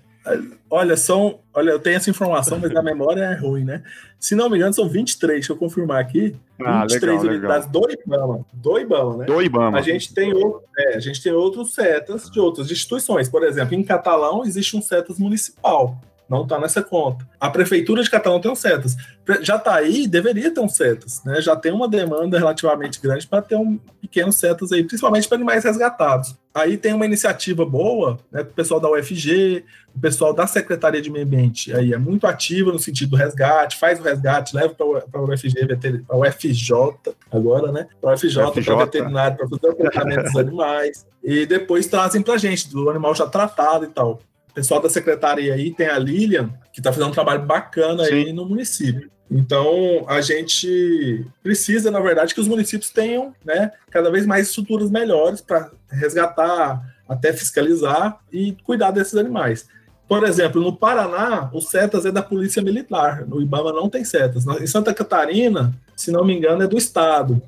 olha, são. Olha, eu tenho essa informação, mas a memória é ruim, né? Se não me engano, são 23, deixa eu confirmar aqui. Ah, 23 legal, unidades legal. do IBAMA. Do IBAMA, né? Do IBAMA. A gente, tem, é, a gente tem outros setas de outras instituições. Por exemplo, em Catalão existe um setas municipal não está nessa conta. A prefeitura de Catalão tem um setas. Já está aí, deveria ter um setas, né? Já tem uma demanda relativamente grande para ter um pequeno setas aí, principalmente para animais resgatados. Aí tem uma iniciativa boa, né? O pessoal da UFG, o pessoal da Secretaria de Meio Ambiente aí é muito ativa no sentido do resgate, faz o resgate, leva para a UFG, para o UFJ agora, né? Para o UFJ, para o veterinário, para fazer o tratamento dos animais. E depois trazem para a gente, do animal já tratado e tal pessoal da secretaria aí tem a Lilian, que está fazendo um trabalho bacana Sim. aí no município. Então, a gente precisa, na verdade, que os municípios tenham né, cada vez mais estruturas melhores para resgatar, até fiscalizar e cuidar desses animais. Por exemplo, no Paraná, o setas é da Polícia Militar, no Ibama não tem setas. Em Santa Catarina, se não me engano, é do Estado.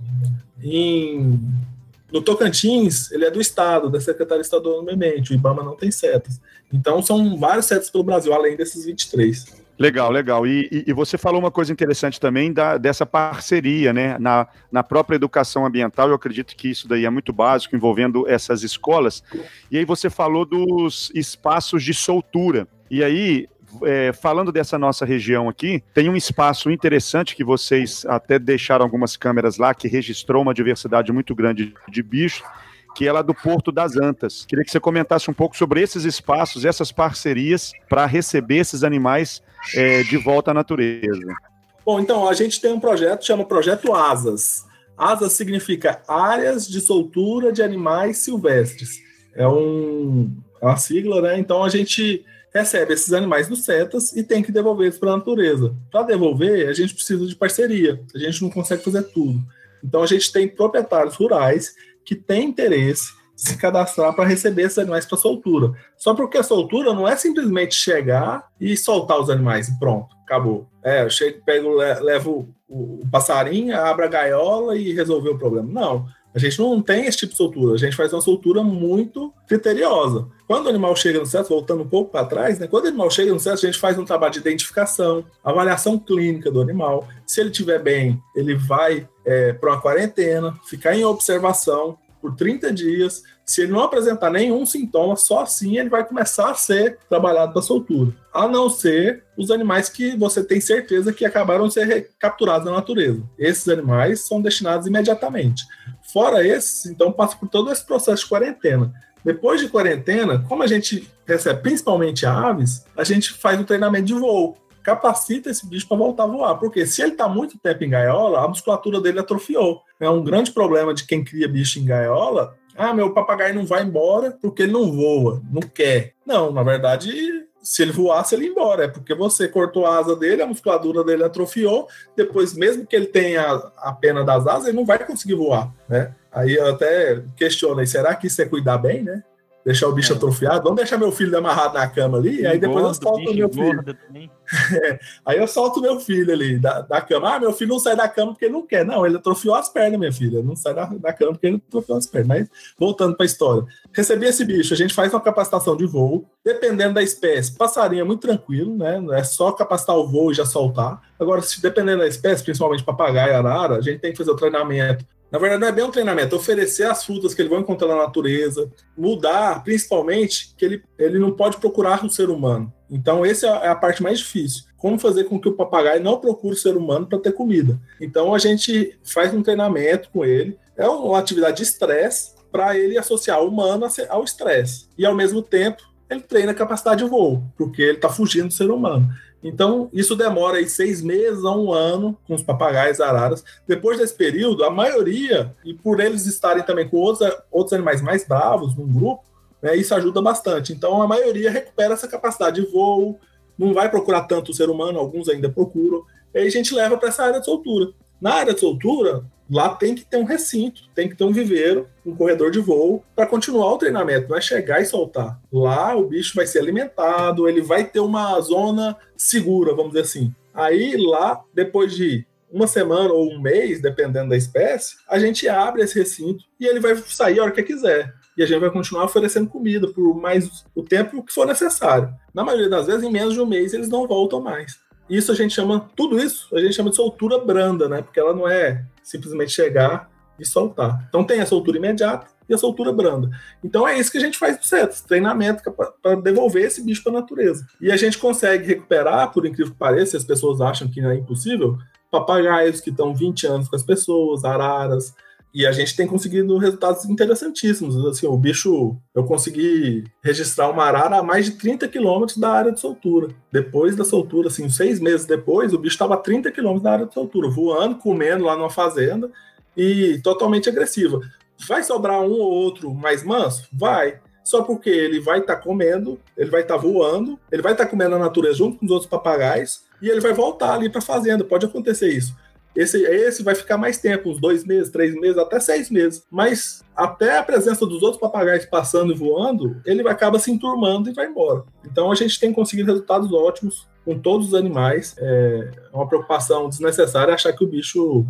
Em no Tocantins, ele é do Estado, da Secretaria Estadual do Meio Ambiente. O IBAMA não tem setas. Então, são vários setas pelo Brasil, além desses 23. Legal, legal. E, e, e, você falou uma coisa interessante também da, dessa parceria, né? Na, na própria educação ambiental, eu acredito que isso daí é muito básico, envolvendo essas escolas. E aí você falou dos espaços de soltura. E aí, é, falando dessa nossa região aqui, tem um espaço interessante que vocês até deixaram algumas câmeras lá, que registrou uma diversidade muito grande de bichos, que é lá do Porto das Antas. Queria que você comentasse um pouco sobre esses espaços, essas parcerias para receber esses animais é, de volta à natureza. Bom, então a gente tem um projeto chama Projeto Asas. Asas significa áreas de soltura de animais silvestres. É, um, é uma sigla, né? Então a gente recebe esses animais dos setas e tem que devolver eles para a natureza. Para devolver, a gente precisa de parceria, a gente não consegue fazer tudo. Então, a gente tem proprietários rurais que têm interesse de se cadastrar para receber esses animais para soltura. Só porque a soltura não é simplesmente chegar e soltar os animais e pronto, acabou. É, eu chego, pego, levo o passarinho, abro a gaiola e resolver o problema. Não. A gente não tem esse tipo de soltura, a gente faz uma soltura muito criteriosa. Quando o animal chega no CES, voltando um pouco para trás, né? quando o animal chega no CES, a gente faz um trabalho de identificação, avaliação clínica do animal. Se ele estiver bem, ele vai é, para uma quarentena, ficar em observação por 30 dias. Se ele não apresentar nenhum sintoma, só assim ele vai começar a ser trabalhado para soltura. A não ser os animais que você tem certeza que acabaram de ser capturados na natureza. Esses animais são destinados imediatamente. Fora esses, então passa por todo esse processo de quarentena. Depois de quarentena, como a gente recebe principalmente aves, a gente faz o treinamento de voo. Capacita esse bicho para voltar a voar. Porque se ele está muito tempo em gaiola, a musculatura dele atrofiou. É um grande problema de quem cria bicho em gaiola. Ah, meu papagaio não vai embora porque ele não voa, não quer. Não, na verdade, se ele voasse, ele ia embora. É porque você cortou a asa dele, a musculatura dele atrofiou. Depois, mesmo que ele tenha a pena das asas, ele não vai conseguir voar, né? Aí eu até questiono, será que isso é cuidar bem, né? Deixar o bicho é. atrofiado. Vamos deixar meu filho amarrado na cama ali, e aí depois gordo, eu solto o meu filho. É, aí eu solto meu filho ali da, da cama. Ah, meu filho não sai da cama porque ele não quer. Não, ele atrofiou as pernas, minha filha. Não sai da, da cama porque ele atrofiou as pernas. Mas voltando para a história. Recebi esse bicho, a gente faz uma capacitação de voo, dependendo da espécie. Passarinho é muito tranquilo, né? É só capacitar o voo e já soltar. Agora, se dependendo da espécie, principalmente papagaio e arara, a gente tem que fazer o treinamento na verdade, não é bem um treinamento, é oferecer as frutas que ele vai encontrar na natureza, mudar, principalmente, que ele, ele não pode procurar o ser humano. Então, essa é a parte mais difícil. Como fazer com que o papagaio não procure o ser humano para ter comida. Então, a gente faz um treinamento com ele. É uma atividade de estresse para ele associar o humano ao estresse. E, ao mesmo tempo, ele treina a capacidade de voo, porque ele está fugindo do ser humano. Então, isso demora aí seis meses a um ano com os papagaios araras. Depois desse período, a maioria, e por eles estarem também com outros, outros animais mais bravos num grupo, né, isso ajuda bastante. Então, a maioria recupera essa capacidade de voo, não vai procurar tanto o ser humano, alguns ainda procuram. E aí a gente leva para essa área de soltura. Na área de soltura, lá tem que ter um recinto, tem que ter um viveiro, um corredor de voo para continuar o treinamento, não é chegar e soltar. Lá o bicho vai ser alimentado, ele vai ter uma zona segura, vamos dizer assim. Aí lá, depois de uma semana ou um mês, dependendo da espécie, a gente abre esse recinto e ele vai sair a hora que quiser. E a gente vai continuar oferecendo comida por mais o tempo que for necessário. Na maioria das vezes, em menos de um mês, eles não voltam mais. Isso a gente chama, tudo isso a gente chama de soltura branda, né? Porque ela não é simplesmente chegar e soltar. Então tem a soltura imediata e a soltura branda. Então é isso que a gente faz no CETOS, treinamento para devolver esse bicho para a natureza. E a gente consegue recuperar, por incrível que pareça, as pessoas acham que não é impossível, papagaios que estão 20 anos com as pessoas, araras, e a gente tem conseguido resultados interessantíssimos. Assim, o bicho, eu consegui registrar uma arara a mais de 30 quilômetros da área de soltura. Depois da soltura, assim, seis meses depois, o bicho estava a 30 quilômetros da área de soltura, voando, comendo lá numa fazenda e totalmente agressiva. Vai sobrar um ou outro mais manso? Vai. Só porque ele vai estar tá comendo, ele vai estar tá voando, ele vai estar tá comendo a natureza junto com os outros papagaios e ele vai voltar ali para a fazenda. Pode acontecer isso. Esse, esse vai ficar mais tempo, uns dois meses, três meses, até seis meses. Mas até a presença dos outros papagaios passando e voando, ele acaba se enturmando e vai embora. Então a gente tem conseguido resultados ótimos com todos os animais. É uma preocupação desnecessária achar que o bicho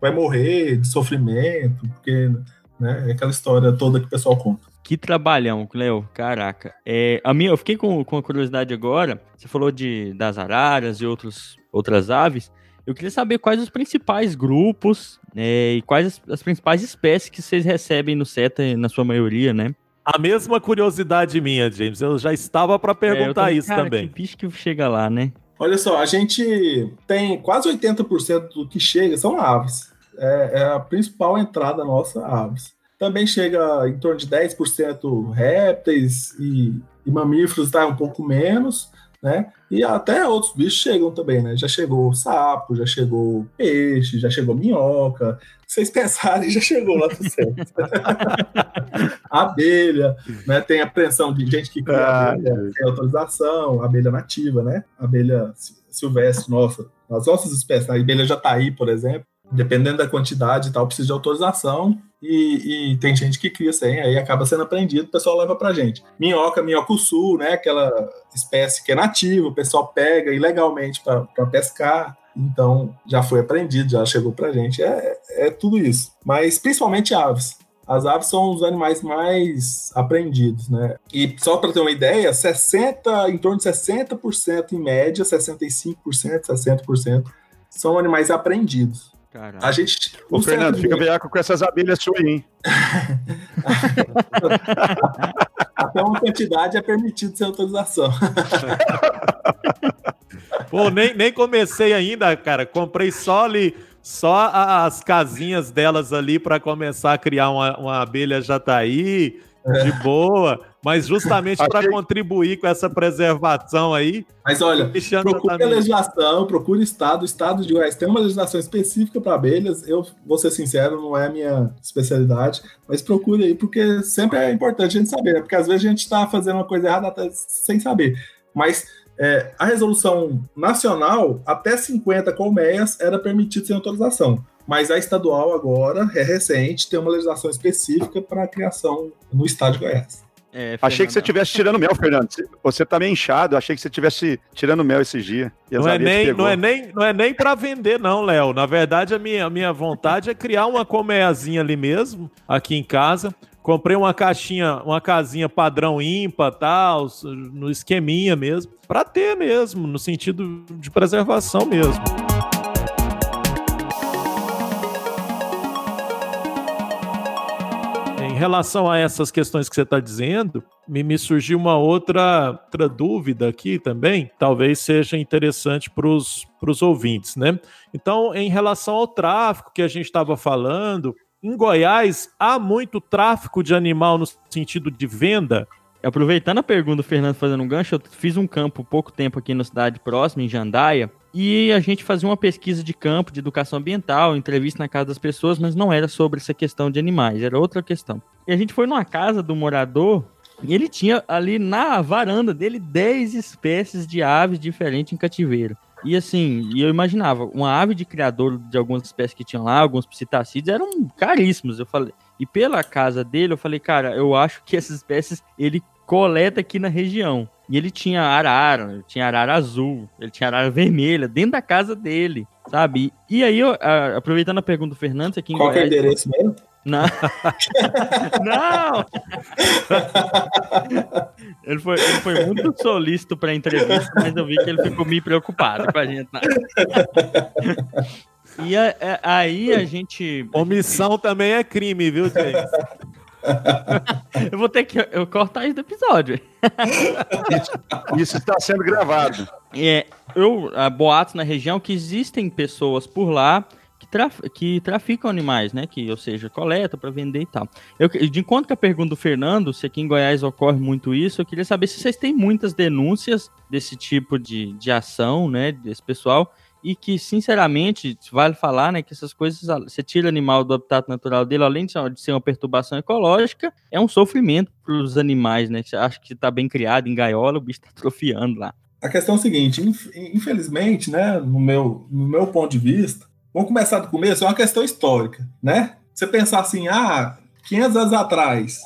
vai morrer de sofrimento, porque né, é aquela história toda que o pessoal conta. Que trabalhão, Cleo, caraca. É, a minha, eu fiquei com, com a curiosidade agora. Você falou de, das araras e outros, outras aves. Eu queria saber quais os principais grupos né, e quais as, as, principais espécies que vocês recebem no SETA, na sua maioria, né? A mesma curiosidade minha, James. Eu já estava para perguntar é, isso cara, também. Que bicho que chega lá, né? Olha só, a gente tem quase 80% do que chega são aves. É, é, a principal entrada nossa, aves. Também chega em torno de 10% répteis e, e mamíferos, tá? Um pouco menos né? E até outros bichos chegam também, né? Já chegou sapo, já chegou peixe, já chegou minhoca. Vocês pensarem, já chegou lá do céu. abelha, né? Tem apreensão de gente que cria ah, abelha, tem autorização, abelha nativa, né? Abelha silvestre, nossa. As nossas espécies, a abelha jataí, por exemplo, dependendo da quantidade e tal, precisa de autorização. E, e, tem gente que cria sem, aí acaba sendo apreendido, o pessoal leva pra gente. Minhoca, minhocuçu, né? Aquela espécie que é nativa, o pessoal pega ilegalmente para pescar. Então já foi apreendido, já chegou pra gente. É, é tudo isso. Mas principalmente aves. As aves são os animais mais apreendidos, né? E só para ter uma ideia, 60, em torno de 60% em média, 65%, 60% são animais apreendidos. Caraca. A gente. Ô, Fernando, fica veaco com essas abelhas suas hein? Até uma quantidade é permitido sem autorização. Pô, nem, nem comecei ainda, cara. Comprei só ali, só as casinhas delas ali para começar a criar uma, uma abelha jataí, é. de boa mas justamente para contribuir com essa preservação aí. Mas olha, procure a legislação, procure o Estado. O Estado de Goiás tem uma legislação específica para abelhas. Eu vou ser sincero, não é a minha especialidade, mas procure aí, porque sempre é importante a gente saber, né? porque às vezes a gente está fazendo uma coisa errada até sem saber. Mas é, a resolução nacional, até 50 colmeias, era permitido sem autorização. Mas a estadual agora, é recente, tem uma legislação específica para a criação no estado de Goiás. É, achei que você estivesse tirando mel, Fernando. Você tá meio inchado, achei que você estivesse tirando mel esses dias. Não é, nem, não, é nem, não é nem para vender, não, Léo. Na verdade, a minha, a minha vontade é criar uma colmeiazinha ali mesmo, aqui em casa. Comprei uma caixinha, uma casinha padrão ímpar, tal, no esqueminha mesmo, para ter mesmo, no sentido de preservação mesmo. Relação a essas questões que você está dizendo, me, me surgiu uma outra, outra dúvida aqui também, talvez seja interessante para os ouvintes, né? Então, em relação ao tráfico que a gente estava falando, em Goiás há muito tráfico de animal no sentido de venda? Aproveitando a pergunta do Fernando fazendo um gancho, eu fiz um campo pouco tempo aqui na cidade próxima, em Jandaia, e a gente fazia uma pesquisa de campo, de educação ambiental, entrevista na casa das pessoas, mas não era sobre essa questão de animais, era outra questão. E a gente foi numa casa do morador E ele tinha ali na varanda dele 10 espécies de aves diferentes em cativeiro. E assim, eu imaginava, uma ave de criador de algumas espécies que tinham lá, alguns psitacídeos, eram caríssimos. Eu falei, e pela casa dele, eu falei, cara, eu acho que essas espécies ele coleta aqui na região. E ele tinha arara, ele tinha arara azul, ele tinha arara vermelha dentro da casa dele, sabe? E aí, eu, aproveitando a pergunta do Fernando, aqui em Qual Goiás, é o endereço mesmo? Não. não! ele, foi, ele foi muito solícito para entrevista, mas eu vi que ele ficou meio preocupado com a gente. Né? E a, a, aí a gente. Omissão também é crime, viu, James? eu vou ter que eu cortar isso do episódio. Isso, está sendo gravado. É, eu, a boatos na região que existem pessoas por lá que, traf, que traficam animais, né? Que, ou seja, coleta para vender e tal. Eu, de encontro com a pergunta do Fernando, se aqui em Goiás ocorre muito isso, eu queria saber se vocês têm muitas denúncias desse tipo de, de ação, né? Desse pessoal e que, sinceramente, vale falar, né, que essas coisas, você tira o animal do habitat natural dele, além de ser uma perturbação ecológica, é um sofrimento para os animais, né? Você acha que está bem criado em gaiola, o bicho está atrofiando lá. A questão é o seguinte, infelizmente, né, no meu, no meu ponto de vista, vamos começar do começo, é uma questão histórica, né? Você pensar assim, ah, 500 anos atrás,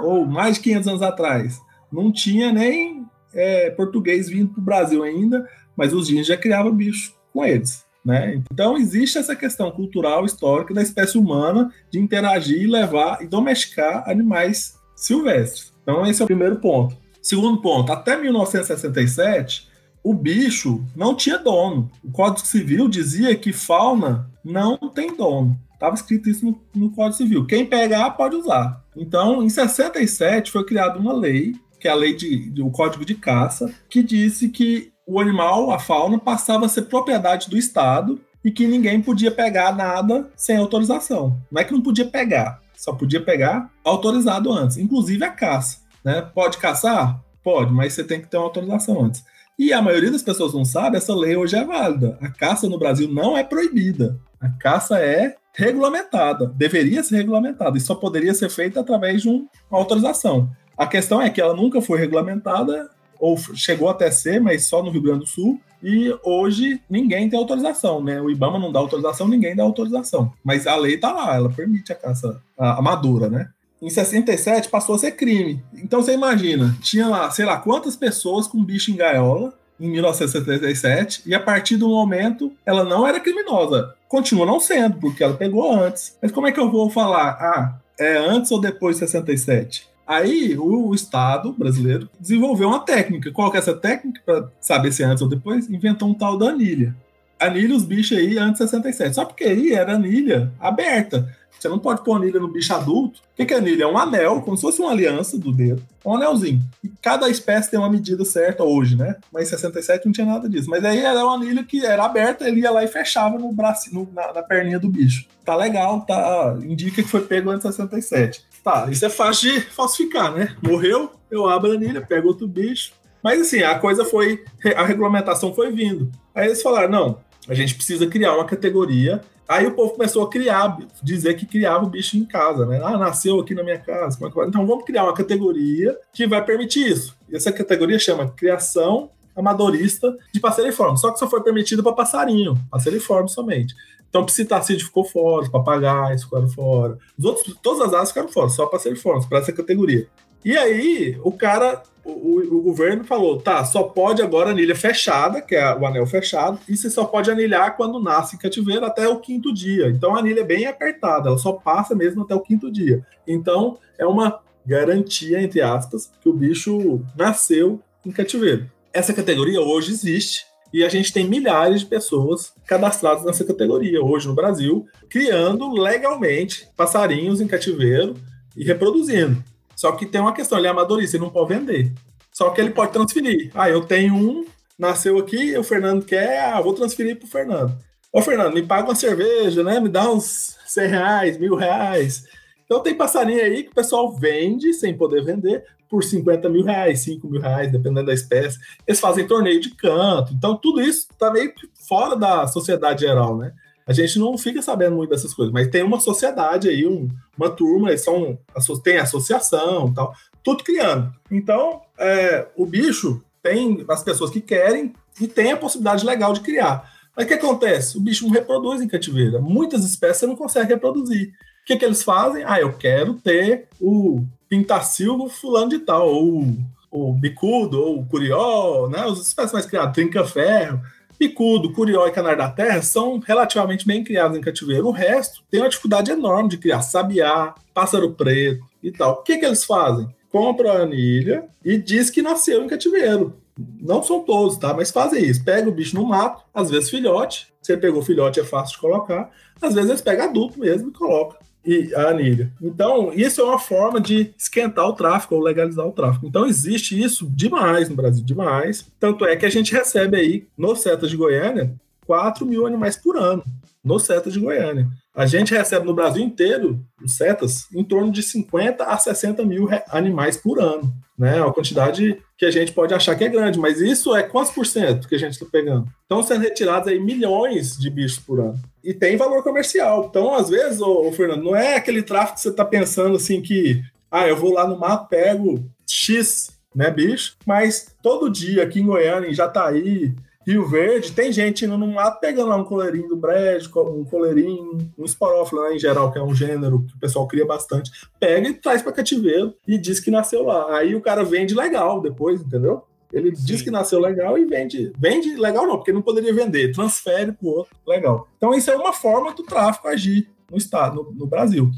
ou mais de 500 anos atrás, não tinha nem é, português vindo para o Brasil ainda, mas os índios já criavam bicho com eles. Né? Então existe essa questão cultural, histórica da espécie humana de interagir, levar e domesticar animais silvestres. Então esse é o primeiro ponto. Segundo ponto, até 1967 o bicho não tinha dono. O Código Civil dizia que fauna não tem dono. Estava escrito isso no, no, Código Civil. Quem pegar pode usar. Então, em 67 foi criada uma lei, que é a lei de, o Código de Caça, que disse que o animal, a fauna, passava a ser propriedade do Estado e que ninguém podia pegar nada sem autorização. Não é que não podia pegar, só podia pegar autorizado antes, inclusive a caça. Né? Pode caçar? Pode, mas você tem que ter uma autorização antes. E a maioria das pessoas não sabe, essa lei hoje é válida. A caça no Brasil não é proibida. A caça é regulamentada, deveria ser regulamentada, e só poderia ser feita através de uma autorização. A questão é que ela nunca foi regulamentada ou chegou até ser, mas só no Rio Grande do Sul. E hoje ninguém tem autorização, né? O IBAMA não dá autorização, ninguém dá autorização. Mas a lei tá lá, ela permite a caça amadora, né? Em 67 passou a ser crime. Então você imagina, tinha lá, sei lá, quantas pessoas com bicho em gaiola em 1977 e a partir do momento ela não era criminosa. Continua não sendo, porque ela pegou antes. Mas como é que eu vou falar? Ah, é antes ou depois de 67? Aí o Estado brasileiro desenvolveu uma técnica. Qual que é essa técnica? Para saber se é antes ou depois, inventou um tal da anilha. Anilha os bichos aí antes de 67. Só porque aí era anilha aberta. Você não pode pôr anilha no bicho adulto. O que, que é anilha? É um anel, como se fosse uma aliança do dedo. Um anelzinho. E cada espécie tem uma medida certa hoje, né? Mas em 67 não tinha nada disso. Mas aí era uma anilha que era aberta, ele ia lá e fechava no braço, no, na, na perninha do bicho. Tá legal, tá. Indica que foi pego antes de 67. Tá, isso é fácil de falsificar, né? Morreu, eu abro a anilha, pego outro bicho. Mas assim, a coisa foi. A regulamentação foi vindo. Aí eles falaram: não, a gente precisa criar uma categoria Aí o povo começou a criar, dizer que criava o bicho em casa, né? Ah, nasceu aqui na minha casa. É então vamos criar uma categoria que vai permitir isso. E essa categoria chama Criação Amadorista de Passeriforme. Só que só foi permitido para passarinho, passeriforme somente. Então, psitacídeo ficou fora, os papagaios ficaram fora. Os outros, todas as aves ficaram fora, só passeriformes, para essa categoria. E aí, o cara o, o, governo falou, tá, só pode agora anilha fechada, que é o anel fechado, e você só pode anilhar quando nasce em cativeiro até o quinto dia. Então a anilha é bem apertada, ela só passa mesmo até o quinto dia. Então é uma garantia, entre aspas, que o bicho nasceu em cativeiro. Essa categoria hoje existe, e a gente tem milhares de pessoas cadastradas nessa categoria hoje no Brasil, criando legalmente passarinhos em cativeiro e reproduzindo. Só que tem uma questão, ele é amadorista, ele não pode vender. Só que ele pode transferir. Ah, eu tenho um, nasceu aqui, o Fernando quer, ah, vou transferir pro Fernando. Ô, Fernando, me paga uma cerveja, né? Me dá uns 100 reais, mil reais. Então tem passarinho aí que o pessoal vende sem poder vender por 50 mil reais, 5 mil reais, dependendo da espécie. Eles fazem torneio de canto. Então tudo isso tá meio fora da sociedade geral, né? a gente não fica sabendo muito dessas coisas, mas tem uma sociedade aí, um, uma turma, eles são, tem associação tal, tudo criando. Então, é, o bicho tem as pessoas que querem e tem a possibilidade legal de criar. Mas o que acontece? O bicho não reproduz em cativeiro. Muitas espécies você não consegue reproduzir. O que, que eles fazem? Ah, eu quero ter o pintacilgo fulano de tal, ou o bicudo, ou o curió, né? As espécies mais criadas, trinca-ferro. Bicudo, curió e canar da terra são relativamente bem criados em cativeiro. O resto tem uma dificuldade enorme de criar sabiá, pássaro preto e tal. O que, que eles fazem? Compram a anilha e diz que nasceu em cativeiro. Não são todos, tá? Mas fazem isso. Pega o bicho no mato, às vezes filhote. Você pegou filhote, é fácil de colocar. Às vezes eles pegam adulto mesmo e colocam e a anilha. Então, isso é uma forma de esquentar o tráfico ou legalizar o tráfico. Então, existe isso demais no Brasil, demais. Tanto é que a gente recebe aí, no Setas de Goiânia, 4 mil animais por ano, no Setas de Goiânia. A gente recebe no Brasil inteiro, setas, em torno de 50 a 60 mil animais por ano. Né? A quantidade que a gente pode achar que é grande, mas isso é quantos por cento que a gente está pegando? Estão sendo retirados aí milhões de bichos por ano. E tem valor comercial. Então, às vezes, ô, ô Fernando, não é aquele tráfico que você está pensando assim que, ah, eu vou lá no mato, pego X né, bicho, mas todo dia aqui em Goiânia, em Jataí, Rio Verde, tem gente indo no mato pegando lá um coleirinho do brejo, um coleirinho, um esporófilo, né, em geral, que é um gênero que o pessoal cria bastante. Pega e traz para cativeiro e diz que nasceu lá. Aí o cara vende legal depois, entendeu? Ele Sim. diz que nasceu legal e vende. Vende legal não, porque não poderia vender. Transfere para outro legal. Então isso é uma forma do tráfico agir no estado, no, no, Brasil.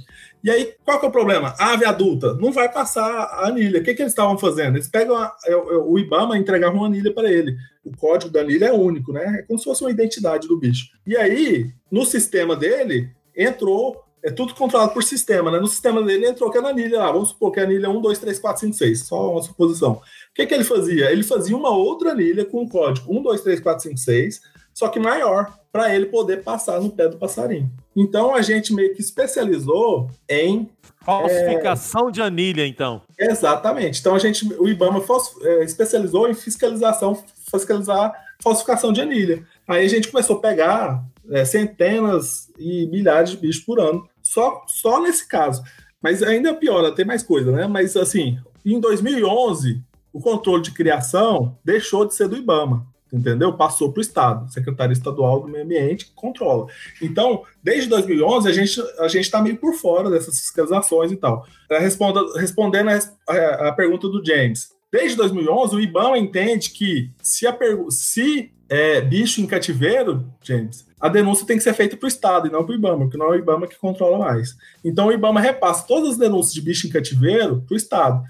E aí, qual que é o problema? A ave adulta não vai passar a anilha. O que, que eles estavam fazendo? Eles pegam a, é, é, o IBAMA entregava uma anilha para ele. O código da anilha é único, né? É como se fosse uma identidade do bicho. E aí, no sistema dele, entrou. É tudo controlado por sistema, né? No sistema dele entrou que a anilha lá. Vamos supor que a anilha é 1, 2, 3, 4, 5, 6. Só uma suposição. O que, que ele fazia? Ele fazia uma outra anilha com o código 1, 2, 3, 4, 5, 6, só que maior, para ele poder passar no pé do passarinho. Então a gente meio que especializou em falsificação é... de anilha, então. Exatamente. Então a gente, o IBAMA é, especializou em fiscalização, fiscalizar falsificação de anilha. Aí a gente começou a pegar é, centenas e milhares de bichos por ano, só, só nesse caso. Mas ainda pior, tem mais coisa, né? Mas assim, em 2011, o controle de criação deixou de ser do IBAMA entendeu? Passou para o Estado, Secretaria Estadual do Meio Ambiente, que controla. Então, desde 2011, a gente a está meio por fora dessas fiscalizações e tal. É, responda, respondendo a, a, a, pergunta do James, desde 2011, o IBAMA entende que se, a, se é bicho em cativeiro, James, a denúncia tem que ser feita para o Estado e não para o IBAMA, porque não é o IBAMA que controla mais. Então, o IBAMA repassa todas as denúncias de bicho em cativeiro para o Estado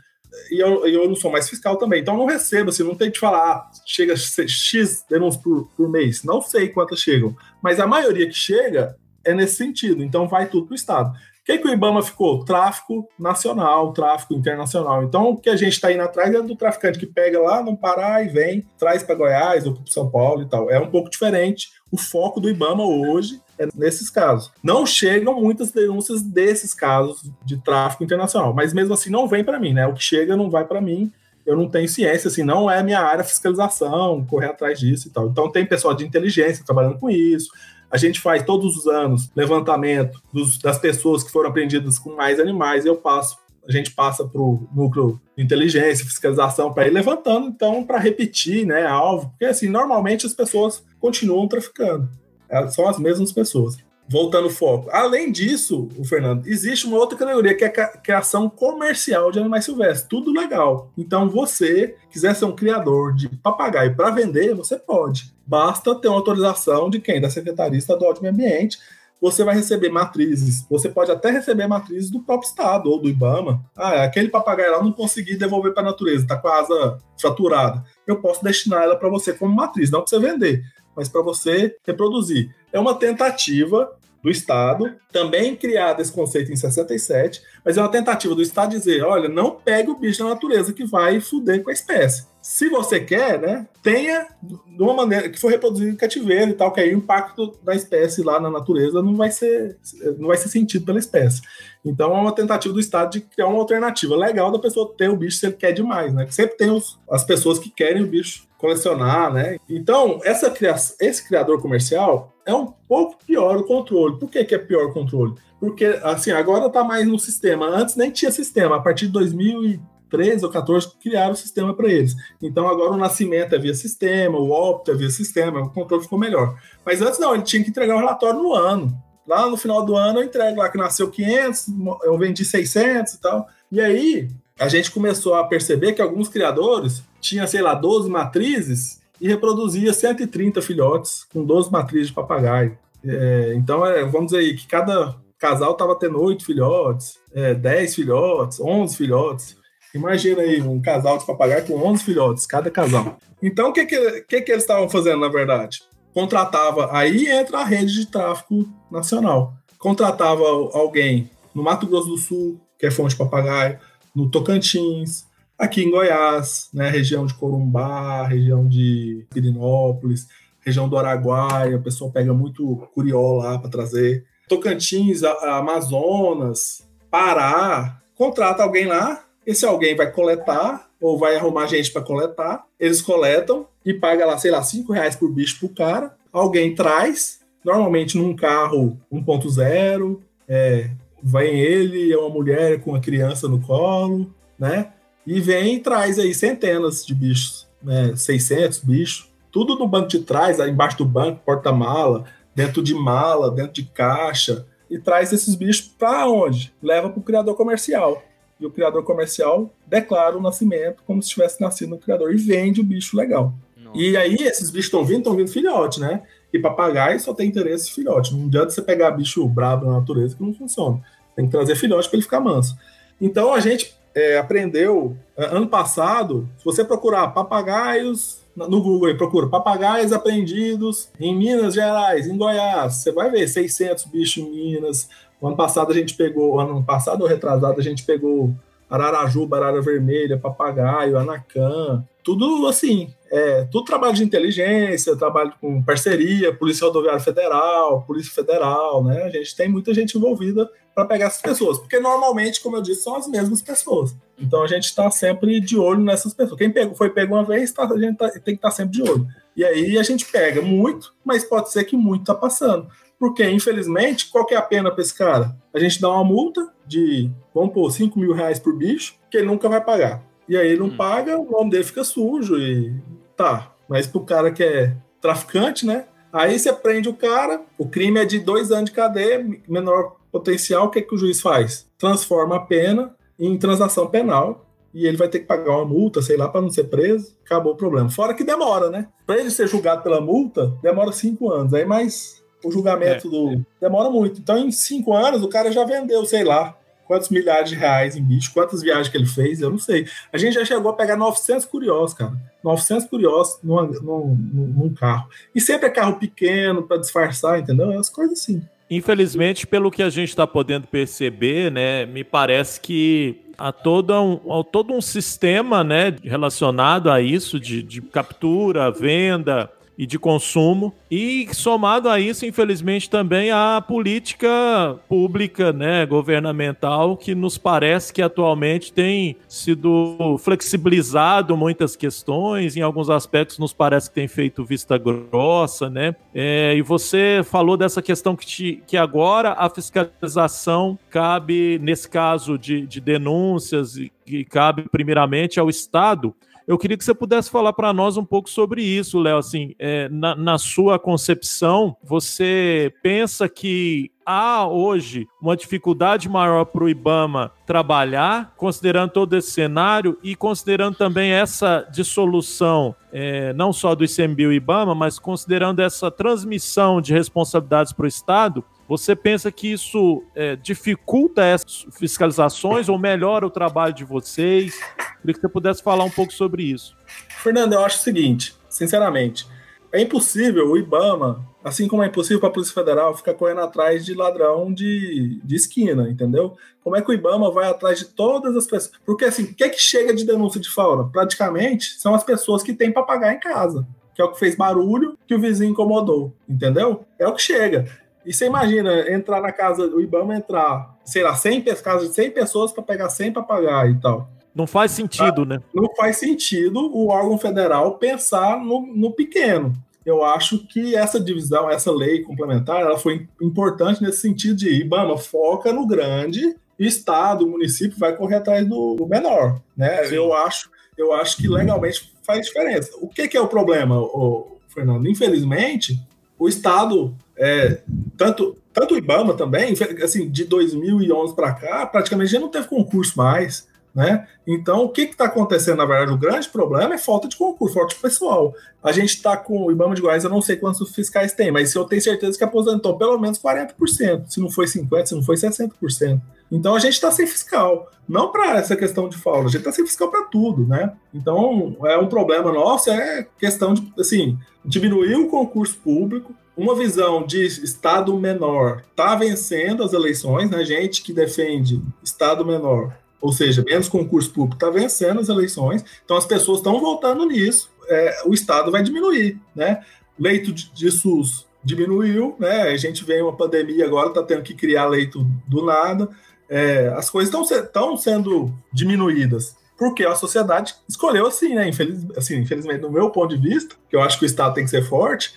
e eu, eu não sou mais fiscal também, então não recebo, assim, não tem que falar, ah, chega X denúncias por, por mês, não sei quantas chegam, mas a maioria que chega é nesse sentido, então vai tudo para o Estado. O que, que o IBAMA ficou? Tráfico nacional, tráfico internacional. Então, o que a gente está indo atrás é do traficante que pega lá no Pará e vem, traz para Goiás ou para São Paulo e tal. É um pouco diferente. O foco do IBAMA hoje é nesses casos. Não chegam muitas denúncias desses casos de tráfico internacional, mas mesmo assim não vem para mim, né? O que chega não vai para mim. Eu não tenho ciência, assim, não é minha área fiscalização, correr atrás disso e tal. Então tem pessoal de inteligência trabalhando com isso. A gente faz todos os anos levantamento dos, das pessoas que foram apreendidas com mais animais. Eu passo, a gente passa para o núcleo de inteligência, fiscalização, para ir levantando, então, para repetir, né, alvo. Porque, assim, normalmente as pessoas continuam traficando. Elas são as mesmas pessoas. Voltando ao foco. Além disso, o Fernando, existe uma outra categoria que é a criação comercial de animais silvestres. Tudo legal. Então, você quiser ser um criador de papagaio para vender, você pode. Basta ter uma autorização de quem? Da Secretaria Estadual de Meio Ambiente. Você vai receber matrizes. Você pode até receber matrizes do próprio estado ou do IBAMA. Ah, aquele papagaio lá não consegui devolver para a natureza, está com a asa fraturada. Eu posso destinar ela para você como matriz, não para você vender mas para você reproduzir. É uma tentativa do Estado, também criado esse conceito em 67, mas é uma tentativa do Estado dizer, olha, não pegue o bicho da natureza que vai fuder com a espécie. Se você quer, né, tenha de uma maneira que for reproduzido em cativeiro e tal, que aí o impacto da espécie lá na natureza não vai ser não vai ser sentido pela espécie. Então é uma tentativa do Estado de criar uma alternativa legal da pessoa ter o bicho se ele quer demais, né? Sempre tem os, as pessoas que querem o bicho colecionar, né? Então, essa criação, esse criador comercial é um pouco pior o controle. Por que, que é pior o controle? Porque, assim, agora tá mais no sistema. Antes nem tinha sistema. A partir de 2000 13 ou 14 criaram o sistema para eles. Então agora o nascimento é via sistema, o óbito é via sistema, o controle ficou melhor. Mas antes não, ele tinha que entregar o relatório no ano. Lá no final do ano eu entrego lá que nasceu 500, eu vendi 600 e tal. E aí a gente começou a perceber que alguns criadores tinham, sei lá, 12 matrizes e reproduzia 130 filhotes com 12 matrizes de papagaio. É, então, é, vamos dizer aí que cada casal estava tendo 8 filhotes, é, 10 filhotes, 11 filhotes. Imagina aí um casal de papagaio com 11 filhotes, cada casal. Então, o que, que, que, que eles estavam fazendo, na verdade? Contratava, aí entra a rede de tráfico nacional. Contratava alguém no Mato Grosso do Sul, que é fonte de papagaio, no Tocantins, aqui em Goiás, né, região de Corumbá, região de Pirinópolis, região do Araguaia, o pessoal pega muito curió lá para trazer. Tocantins, Amazonas, Pará, contrata alguém lá, esse alguém vai coletar ou vai arrumar gente para coletar, eles coletam e paga lá, sei lá, cinco reais por bicho pro cara, alguém traz, normalmente num carro 1.0, é, vem ele, é uma mulher com uma criança no colo, né? E vem e traz aí centenas de bichos, né? 600 bichos, tudo no banco de trás, aí embaixo do banco, porta-mala, dentro de mala, dentro de caixa, e traz esses bichos para onde? Leva para o criador comercial. E o criador comercial declara o nascimento como se tivesse nascido no criador e vende o bicho legal. Nossa. E aí esses bichos estão vindo, estão vindo filhote, né? E papagaio só tem interesse filhote. Não adianta você pegar bicho brabo na natureza que não funciona. Tem que trazer filhote para ele ficar manso. Então a gente é, aprendeu é, ano passado, se você procurar papagaios no Google, aí, procura papagaios apreendidos em Minas Gerais, em Goiás, você vai ver 600 bichos em Minas. O ano passado a gente pegou, ano passado ou retrasado, a gente pegou ararajuba, arara vermelha, papagaio, anacã, tudo assim, é, tudo trabalho de inteligência, trabalho com parceria, Polícia Rodoviária Federal, Polícia Federal, né? A gente tem muita gente envolvida para pegar essas pessoas, porque normalmente, como eu disse, são as mesmas pessoas. Então a gente está sempre de olho nessas pessoas. Quem pegou, foi pego uma vez, tá, a gente tá, tem que estar tá sempre de olho. E aí a gente pega muito, mas pode ser que muito está passando. Porque, infelizmente, qual que é a pena para esse cara? A gente dá uma multa de, vamos pôr, 5 mil reais por bicho, que ele nunca vai pagar. E aí ele não hum. paga, o nome dele fica sujo e tá. Mas pro cara que é traficante, né? Aí você prende o cara, o crime é de dois anos de cadeia, menor potencial, o que, é que o juiz faz? Transforma a pena em transação penal e ele vai ter que pagar uma multa, sei lá, para não ser preso. Acabou o problema. Fora que demora, né? Para ele ser julgado pela multa, demora cinco anos. Aí mais o julgamento é. do. Demora muito. Então, em cinco anos, o cara já vendeu, sei lá, quantos milhares de reais em bicho, quantas viagens que ele fez, eu não sei. A gente já chegou a pegar 900 curiosos, cara. 900 curiosos num, num, num carro. E sempre é carro pequeno para disfarçar, entendeu? As coisas assim. Infelizmente, pelo que a gente está podendo perceber, né, me parece que há todo um, há todo um sistema né, relacionado a isso, de, de captura, venda, e de consumo. E somado a isso, infelizmente, também a política pública, né, governamental, que nos parece que atualmente tem sido flexibilizado muitas questões, em alguns aspectos nos parece que tem feito vista grossa, né? É, e você falou dessa questão que, te, que agora a fiscalização cabe, nesse caso de, de denúncias, e cabe primeiramente ao Estado. Eu queria que você pudesse falar para nós um pouco sobre isso, Léo. Assim, é, na, na sua concepção, você pensa que há hoje uma dificuldade maior para o IBAMA trabalhar, considerando todo esse cenário e considerando também essa dissolução, é, não só do ICMBio e IBAMA, mas considerando essa transmissão de responsabilidades para o Estado, você pensa que isso é, dificulta essas fiscalizações ou melhora o trabalho de vocês? Queria que você pudesse falar um pouco sobre isso. Fernando, eu acho o seguinte, sinceramente, é impossível o IBAMA, assim como é impossível para a Polícia Federal ficar correndo atrás de ladrão de, de esquina, entendeu? Como é que o IBAMA vai atrás de todas as pessoas? Porque assim, o que é que chega de denúncia de fauna? Praticamente são as pessoas que têm para pagar em casa, que é o que fez barulho que o vizinho incomodou, entendeu? É o que chega. E você imagina entrar na casa do Ibama, entrar, sei lá, 100 casas de 100 pessoas para pegar 100 papagaios e tal. Não faz sentido, né? Não faz sentido o órgão federal pensar no, no pequeno. Eu acho que essa divisão, essa lei complementar, ela foi importante nesse sentido de Ibama foca no grande Estado, o município vai correr atrás do, do menor, né? Eu acho, eu acho que legalmente faz diferença. O que, que é o problema, o Fernando? Infelizmente, o Estado, é, tanto, tanto o IBAMA também, assim, de 2011 para cá, praticamente já não teve concurso mais. Né? Então, o que está acontecendo, na verdade, o grande problema é falta de concurso, falta de pessoal. A gente está com o IBAMA de Goiás, eu não sei quantos fiscais tem, mas eu tenho certeza que aposentou pelo menos 40%, se não foi 50%, se não foi 60%. Então a gente está sem fiscal, não para essa questão de falta, a gente está sem fiscal para tudo, né? Então é um problema nosso, é questão de assim diminuir o concurso público, uma visão de Estado menor está vencendo as eleições, né? Gente que defende Estado menor ou seja, menos concurso público está vencendo as eleições, então as pessoas estão voltando nisso, é, o Estado vai diminuir, né? Leito de, de, SUS diminuiu, né? A gente vem uma pandemia agora, está tendo que criar leito do nada, é, as coisas estão sendo diminuídas. Porque a sociedade escolheu assim, né? Infeliz, assim, infelizmente, no meu ponto de vista, que eu acho que o Estado tem que ser forte,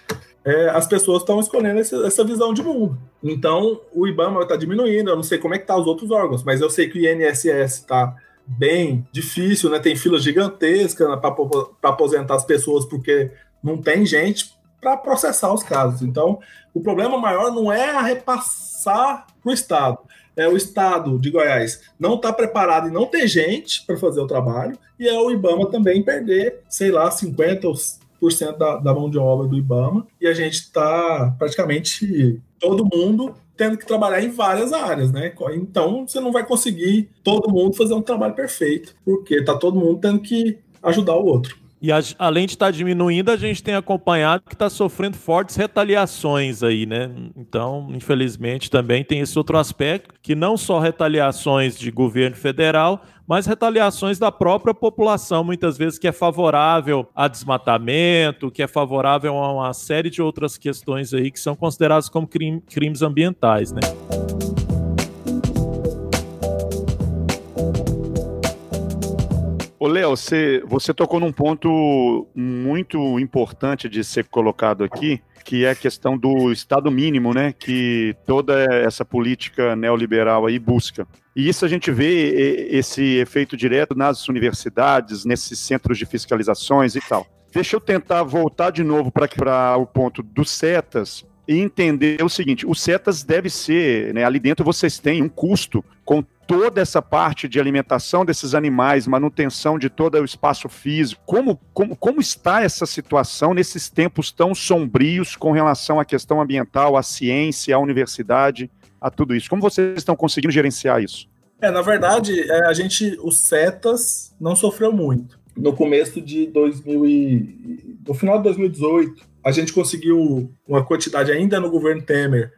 é, as pessoas estão escolhendo essa, essa, visão de mundo. Então, o IBAMA está diminuindo, eu não sei como é que tá os outros órgãos, mas eu sei que o INSS está bem difícil, né? Tem fila gigantesca né, para aposentar as pessoas, porque não tem gente para processar os casos. Então, o problema maior não é a repassar para o Estado. É o Estado de Goiás não está preparado e não ter gente para fazer o trabalho, e é o IBAMA também perder, sei lá, 50 ou da, da mão de obra do IBAMA e a gente está praticamente todo mundo tendo que trabalhar em várias áreas, né? Então você não vai conseguir todo mundo fazer um trabalho perfeito, porque tá todo mundo tendo que ajudar o outro. E a, além de estar tá diminuindo, a gente tem acompanhado que está sofrendo fortes retaliações aí, né? Então, infelizmente, também tem esse outro aspecto, que não só retaliações de governo federal, mas retaliações da própria população, muitas vezes que é favorável a desmatamento, que é favorável a uma série de outras questões aí que são consideradas como crime, crimes ambientais, né? Ô, Léo, você, você tocou num ponto muito importante de ser colocado aqui, que é a questão do Estado mínimo, né? Que toda essa política neoliberal aí busca. E isso a gente vê esse efeito direto nas universidades, nesses centros de fiscalizações e tal. Deixa eu tentar voltar de novo para o ponto dos setas e entender o seguinte: o setas deve ser, né, ali dentro vocês têm um custo com toda essa parte de alimentação desses animais, manutenção de todo o espaço físico. Como, como, como está essa situação nesses tempos tão sombrios com relação à questão ambiental, à ciência, à universidade, a tudo isso? Como vocês estão conseguindo gerenciar isso? É, na verdade, é, a gente, os CETAS não sofreu muito. No começo de 2000 e, no final de 2018, a gente conseguiu uma quantidade ainda no governo Temer,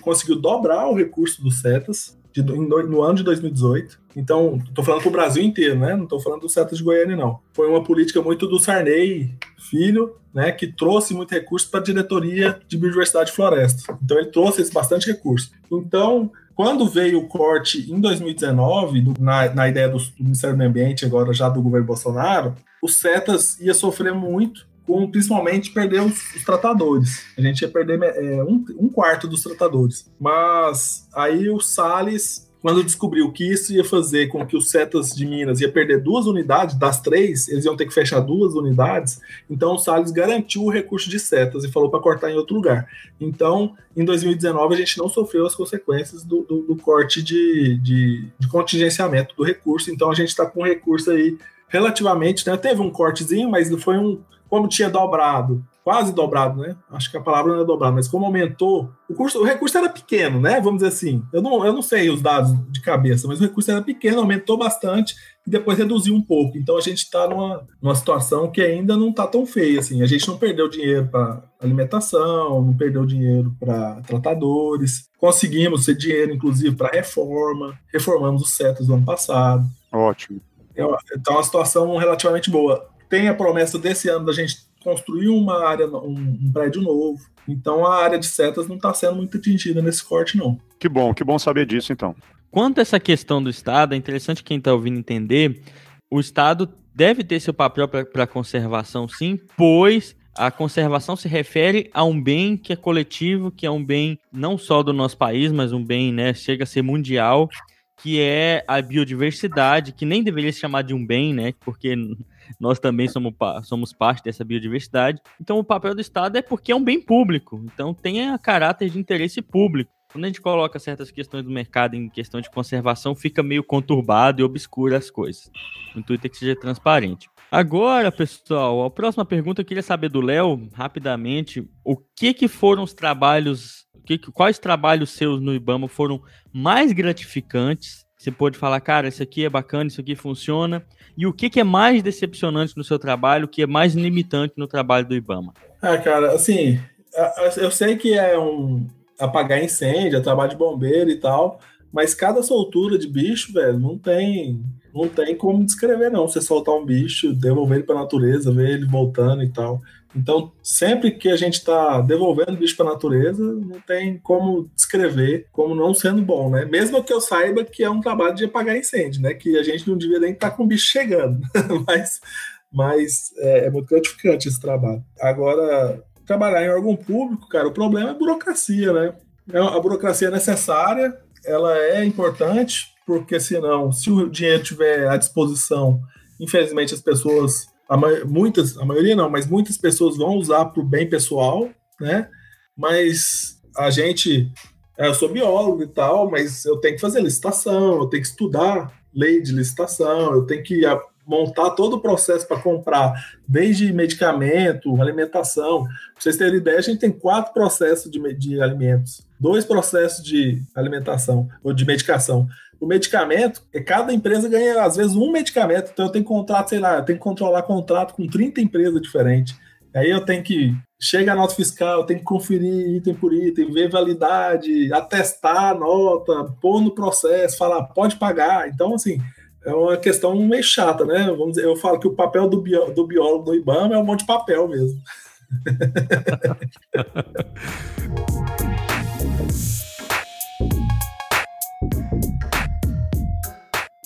conseguiu dobrar o recurso dos CETAS de, no ano de 2018. Então, estou falando para o Brasil inteiro, né? Não estou falando do Cetas de Goiânia, não. Foi uma política muito do Sarney, filho, né? Que trouxe muito recurso para a diretoria de biodiversidade e floresta. Então, ele trouxe esse bastante recurso. Então, quando veio o corte em 2019, na, na ideia do, do Ministério do Meio Ambiente, agora já do governo Bolsonaro, o CETAS ia sofrer muito principalmente perder os, os, tratadores. A gente ia perder é, um, um, quarto dos tratadores. Mas aí o Salles, quando descobriu que isso ia fazer com que os setas de Minas ia perder duas unidades, das três, eles iam ter que fechar duas unidades, então o Salles garantiu o recurso de setas e falou para cortar em outro lugar. Então, em 2019, a gente não sofreu as consequências do, do, do corte de, de, de contingenciamento do recurso, então a gente está com recurso aí relativamente, né, teve um cortezinho, mas foi um como tinha dobrado, quase dobrado, né? Acho que a palavra não é dobrado, mas como aumentou, o, curso, o recurso era pequeno, né? Vamos dizer assim. Eu não, eu não sei os dados de cabeça, mas o recurso era pequeno, aumentou bastante e depois reduziu um pouco. Então a gente está numa, numa situação que ainda não está tão feia assim. A gente não perdeu dinheiro para alimentação, não perdeu dinheiro para tratadores, conseguimos ter dinheiro, inclusive, para reforma, reformamos os setos do ano passado. Ótimo. Então, é uma situação relativamente boa tem a promessa desse ano da gente construir uma área, um, um prédio novo. Então a área de setas não está sendo muito atingida nesse corte, não. Que bom, que bom saber disso, então. Quanto a essa questão do Estado, é interessante quem está ouvindo entender, o Estado deve ter seu papel para a conservação, sim, pois a conservação se refere a um bem que é coletivo, que é um bem não só do nosso país, mas um bem, né, chega a ser mundial, que é a biodiversidade, que nem deveria se chamar de um bem, né? Porque nós também somos, somos parte dessa biodiversidade. Então, o papel do Estado é porque é um bem público. Então, tem a caráter de interesse público. Quando a gente coloca certas questões do mercado em questão de conservação, fica meio conturbado e obscura as coisas. O intuito é que seja transparente. Agora, pessoal, a próxima pergunta eu queria saber do Léo, rapidamente, o que que foram os trabalhos, que, quais trabalhos seus no IBAMA foram mais gratificantes? Você pode falar, cara, isso aqui é bacana, isso aqui funciona. E o que, que é mais decepcionante no seu trabalho, o que é mais limitante no trabalho do IBAMA? Ah, cara, assim, eu sei que é um, apagar incêndio, é trabalho de bombeiro e tal, mas cada soltura de bicho, velho, não tem não tem como descrever não. Você soltar um bicho, devolver ele para natureza, ver ele voltando e tal. Então, sempre que a gente está devolvendo bicho para a natureza, não tem como descrever como não sendo bom, né? Mesmo que eu saiba que é um trabalho de apagar incêndio, né? Que a gente não devia nem estar tá com o bicho chegando, mas, mas é, é muito gratificante esse trabalho. Agora, trabalhar em órgão público, cara, o problema é a burocracia, né? É a burocracia é necessária, ela é importante, porque senão, se o dinheiro estiver à disposição, infelizmente as pessoas, a muitas, a maioria não, mas muitas pessoas vão usar para o bem pessoal, né? Mas a gente, é, eu sou biólogo e tal, mas eu tenho que fazer licitação, eu tenho que estudar lei de licitação, eu tenho que montar todo o processo para comprar, desde medicamento, alimentação. Para vocês terem ideia, a gente tem quatro processos de, de alimentos, dois processos de alimentação ou de medicação. O medicamento, é cada empresa ganha, às vezes, um medicamento, então eu tenho contrato, sei lá, eu tenho que controlar contrato com 30 empresas diferentes. Aí eu tenho que chega a nota fiscal, tem que conferir item por item, ver validade, atestar a nota, pôr no processo, falar pode pagar. Então, assim, é uma questão meio chata, né? Vamos dizer, eu falo que o papel do, bio, do biólogo do IBAMA é um monte de papel mesmo.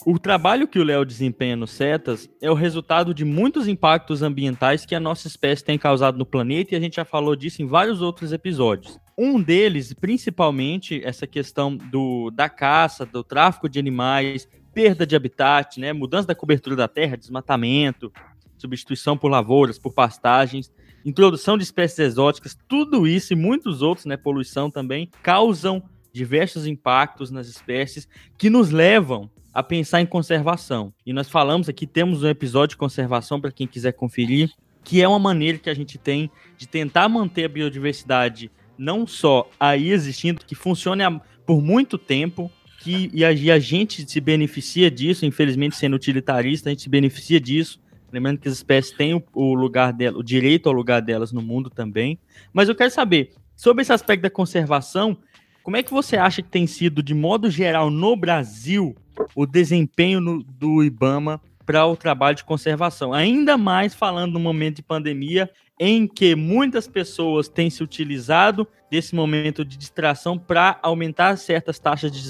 O trabalho que o Léo desempenha no CETAS é o resultado de muitos impactos ambientais que a nossa espécie tem causado no planeta e a gente já falou disso em vários outros episódios. Um deles, principalmente, essa questão do, da caça, do tráfico de animais, perda de habitat, né, mudança da cobertura da terra, desmatamento, substituição por lavouras, por pastagens, introdução de espécies exóticas, tudo isso e muitos outros, né, poluição também, causam diversos impactos nas espécies que nos levam a pensar em conservação. E nós falamos aqui, temos um episódio de conservação para quem quiser conferir, que é uma maneira que a gente tem de tentar manter a biodiversidade não só aí existindo, que funcione por muito tempo, que e a, e a, gente se beneficia disso, infelizmente sendo utilitarista, a gente se beneficia disso. Lembrando que as espécies têm o, o lugar dela, o direito ao lugar delas no mundo também. Mas eu quero saber sobre esse aspecto da conservação, como é que você acha que tem sido, de modo geral, no Brasil, o desempenho no, do IBAMA para o trabalho de conservação? Ainda mais falando no momento de pandemia em que muitas pessoas têm se utilizado desse momento de distração para aumentar certas taxas de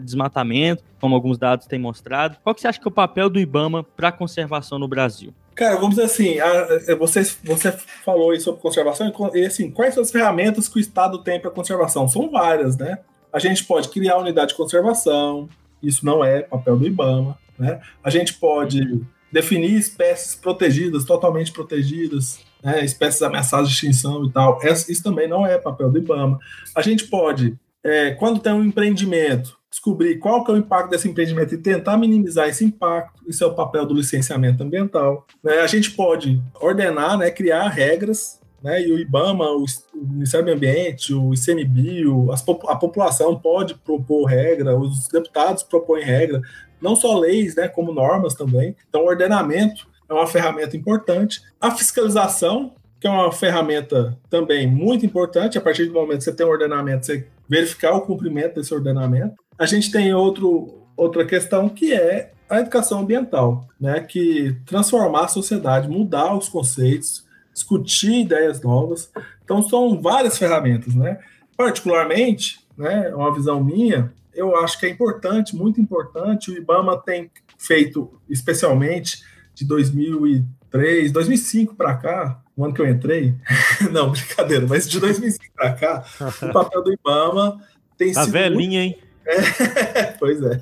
desmatamento, como alguns dados têm mostrado. Qual que você acha que é o papel do IBAMA para a conservação no Brasil? Cara, vamos dizer assim, a, você, você falou aí sobre conservação, e assim, quais são as ferramentas que o Estado tem para conservação? São várias, né? A gente pode criar unidade de conservação, isso não é papel do IBAMA, né? A gente pode definir espécies protegidas, totalmente protegidas, né, espécies ameaçadas de extinção e tal. Isso também não é papel do IBAMA. A gente pode, é, quando tem um empreendimento, descobrir qual que é o impacto desse empreendimento e tentar minimizar esse impacto. Isso é o papel do licenciamento ambiental. Né? A gente pode ordenar, né, criar regras né, e o IBAMA, o Ministério do Ambiente, o ICMBio, a população pode propor regra, os deputados propõem regra, não só leis, né, como normas também. Então, o ordenamento é uma ferramenta importante. A fiscalização, que é uma ferramenta também muito importante, a partir do momento que você tem um ordenamento, você verificar o cumprimento desse ordenamento. A gente tem outro, outra questão que é a educação ambiental, né, que transformar a sociedade, mudar os conceitos, discutir ideias novas. Então são várias ferramentas, né? Particularmente, né, uma visão minha, eu acho que é importante, muito importante, o IBAMA tem feito especialmente de 2003, 2005 para cá, o ano que eu entrei, não, brincadeira, mas de 2005 para cá, o papel do IBAMA tem tá sido. velhinha, muito... hein? É, pois é.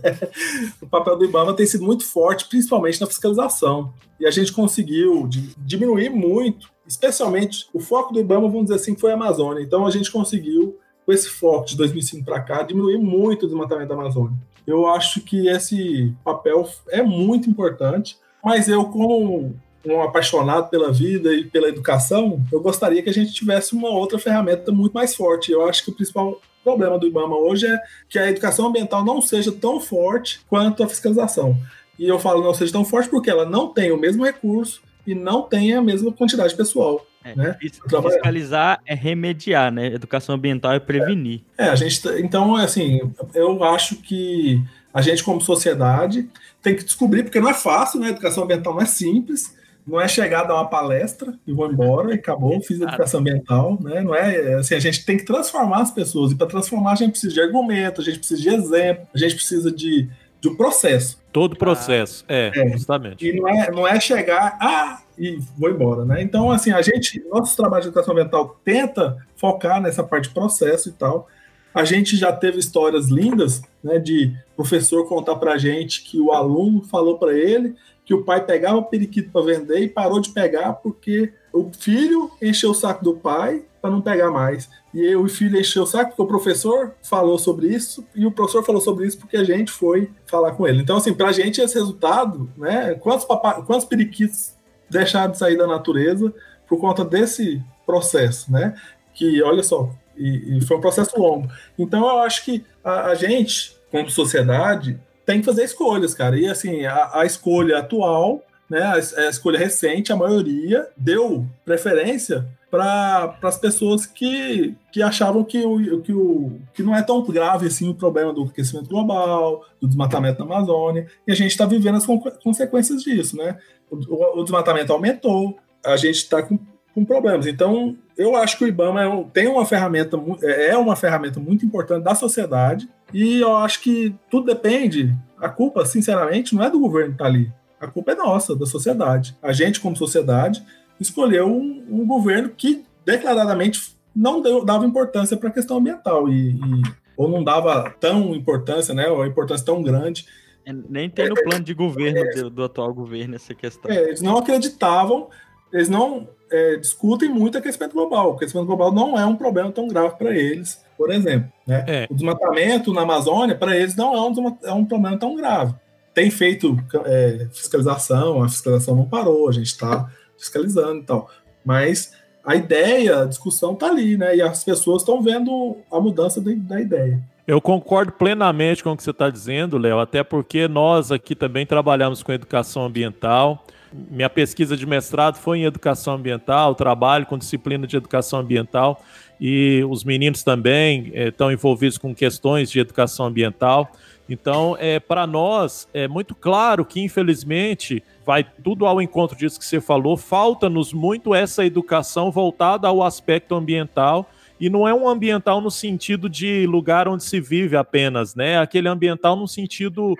O papel do IBAMA tem sido muito forte, principalmente na fiscalização. E a gente conseguiu diminuir muito, especialmente o foco do IBAMA, vamos dizer assim, foi a Amazônia. Então a gente conseguiu, com esse foco de 2005 para cá, diminuir muito o desmatamento da Amazônia. Eu acho que esse papel é muito importante, mas eu, como um apaixonado pela vida e pela educação, eu gostaria que a gente tivesse uma outra ferramenta muito mais forte. Eu acho que o principal problema do IBAMA hoje é que a educação ambiental não seja tão forte quanto a fiscalização. E eu falo não seja tão forte porque ela não tem o mesmo recurso e não tem a mesma quantidade pessoal. É, né? Fiscalizar é remediar, né? Educação ambiental é prevenir. É, a gente. Então, assim, eu acho que a gente, como sociedade, tem que descobrir, porque não é fácil, né? Educação ambiental não é simples não é chegar a dar uma palestra e vou embora e acabou, fiz educação ambiental, né? Não é assim, a gente tem que transformar as pessoas e para transformar a gente precisa de argumento, a gente precisa de exemplo, a gente precisa de, de um processo. Todo processo, ah, é, é, justamente. E não é, não é chegar, ah, e vou embora, né? Então, assim, a gente, nosso trabalho de educação ambiental tenta focar nessa parte de processo e tal. A gente já teve histórias lindas, né, de professor contar para gente que o aluno falou para ele que o pai pegava periquito para vender e parou de pegar porque o filho encheu o saco do pai para não pegar mais. E eu, o filho encheu o saco porque o professor falou sobre isso e o professor falou sobre isso porque a gente foi falar com ele. Então, assim, para a gente esse resultado, né? Quantos, papá, quantos periquitos deixaram de sair da natureza por conta desse processo, né? Que, olha só, e, e foi um processo longo. Então, eu acho que a, a gente, como sociedade, tem que fazer escolhas, cara. E assim, a, a escolha atual, né, a, a, escolha recente, a maioria deu preferência para as pessoas que, que achavam que, o, que, o, que não é tão grave assim o problema do aquecimento global, do desmatamento da Amazônia, e a gente está vivendo as consequências disso, né? O, o desmatamento aumentou, a gente está com, com problemas. Então, eu acho que o IBAMA é um, tem uma ferramenta, é, é uma ferramenta muito importante da sociedade, e eu acho que tudo depende. A culpa, sinceramente, não é do governo que está ali. A culpa é nossa, da sociedade. A gente, como sociedade, escolheu um, um governo que declaradamente não deu, dava importância para a questão ambiental e, e, ou não dava tão importância, né? Ou importância tão grande. É, nem tem no plano de governo é, do, do, atual governo essa questão. É, eles não acreditavam, eles não é, discutem muito aquecimento global. O aquecimento global não é um problema tão grave para eles por exemplo. Né? É. O desmatamento na Amazônia, para eles, não é um, é um problema tão grave. Tem feito é, fiscalização, a fiscalização não parou, a gente está fiscalizando e tal. Mas a ideia, a discussão está ali, né? E as pessoas estão vendo a mudança de, da ideia. Eu concordo plenamente com o que você está dizendo, Léo, até porque nós aqui também trabalhamos com educação ambiental. Minha pesquisa de mestrado foi em educação ambiental, trabalho com disciplina de educação ambiental e os meninos também eh, estão envolvidos com questões de educação ambiental. Então, é, para nós, é muito claro que, infelizmente, vai tudo ao encontro disso que você falou, falta-nos muito essa educação voltada ao aspecto ambiental. E não é um ambiental no sentido de lugar onde se vive apenas, né? Aquele ambiental no sentido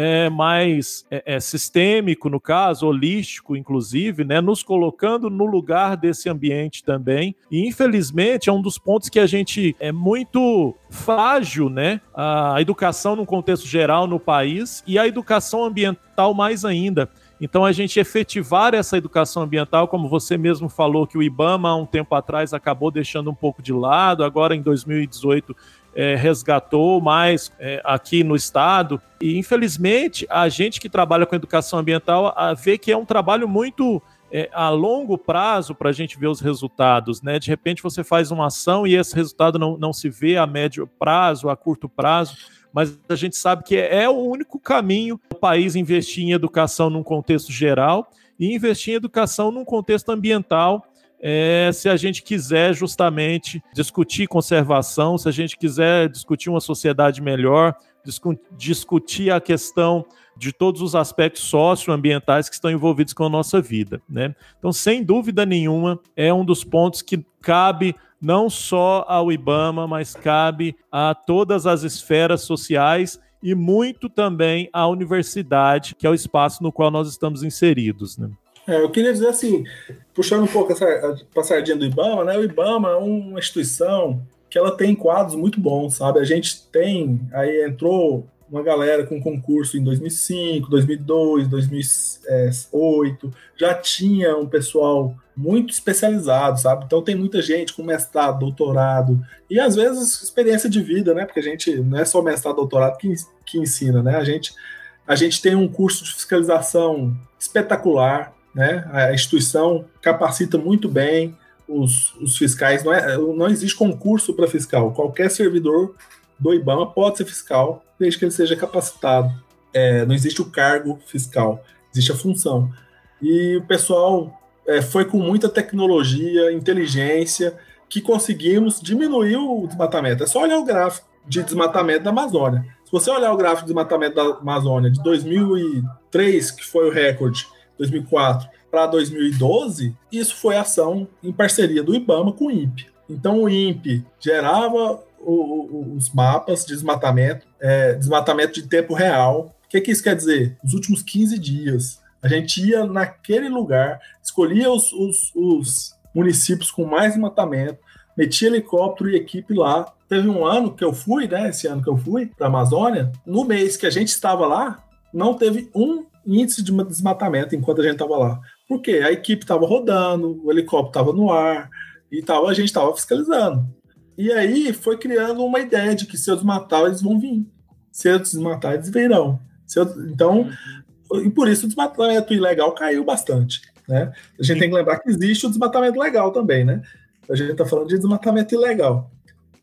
é, mais é, é, sistêmico, no caso, holístico, inclusive, né, nos colocando no lugar desse ambiente também. E, infelizmente, é um dos pontos que a gente é muito frágil, né? A educação no contexto geral no país e a educação ambiental mais ainda. Então, a gente efetivar essa educação ambiental, como você mesmo falou, que o IBAMA, há um tempo atrás, acabou deixando um pouco de lado, agora em 2018 é, resgatou mais é, aqui no estado. E, infelizmente, a gente que trabalha com educação ambiental a, vê que é um trabalho muito é, a longo prazo para a gente ver os resultados, né? De repente você faz uma ação e esse resultado não, não se vê a médio prazo, a curto prazo, mas a gente sabe que é, o único caminho o país investir em educação num contexto geral e investir em educação num contexto ambiental é, se a gente quiser justamente discutir conservação, se a gente quiser discutir uma sociedade melhor, discu discutir a questão de todos os aspectos socioambientais que estão envolvidos com a nossa vida. Né? Então, sem dúvida nenhuma, é um dos pontos que cabe não só ao IBAMA, mas cabe a todas as esferas sociais e muito também à universidade, que é o espaço no qual nós estamos inseridos. Né? É, eu queria dizer assim, puxando um pouco essa passadinha do IBAMA, né? O IBAMA é uma instituição que ela tem quadros muito bons, sabe? A gente tem, aí entrou uma galera com concurso em 2005, 2002, 2008, já tinha um pessoal muito especializado, sabe? Então tem muita gente com mestrado, doutorado e às vezes experiência de vida, né? Porque a gente não é só mestrado, doutorado que, que ensina, né? A gente a gente tem um curso de fiscalização espetacular, né? A instituição capacita muito bem os, os fiscais. Não, é, não existe concurso para fiscal. Qualquer servidor do IBAMA pode ser fiscal, desde que ele seja capacitado. É, não existe o cargo fiscal, existe a função. E o pessoal é, foi com muita tecnologia, inteligência, que conseguimos diminuir o desmatamento. É só olhar o gráfico de desmatamento da Amazônia. Se você olhar o gráfico de desmatamento da Amazônia de 2003, que foi o recorde, 2004, para 2012, isso foi ação em parceria do IBAMA com o INPE. Então o INPE gerava o, o, os mapas de desmatamento, é, desmatamento de tempo real. O que, que isso quer dizer? Os últimos 15 dias. A gente ia naquele lugar, escolhia os, os, os municípios com mais desmatamento, metia helicóptero e equipe lá. Teve um ano que eu fui, né? Esse ano que eu fui para Amazônia. No mês que a gente estava lá, não teve um índice de desmatamento enquanto a gente estava lá. Porque a equipe estava rodando, o helicóptero estava no ar e tava, a gente estava fiscalizando. E aí foi criando uma ideia de que se eu desmatar, eles vão vir. Se eu desmatar, eles virão. Eu, então, e por isso o desmatamento ilegal caiu bastante. Né? A gente tem que lembrar que existe o desmatamento legal também, né? A gente está falando de desmatamento ilegal.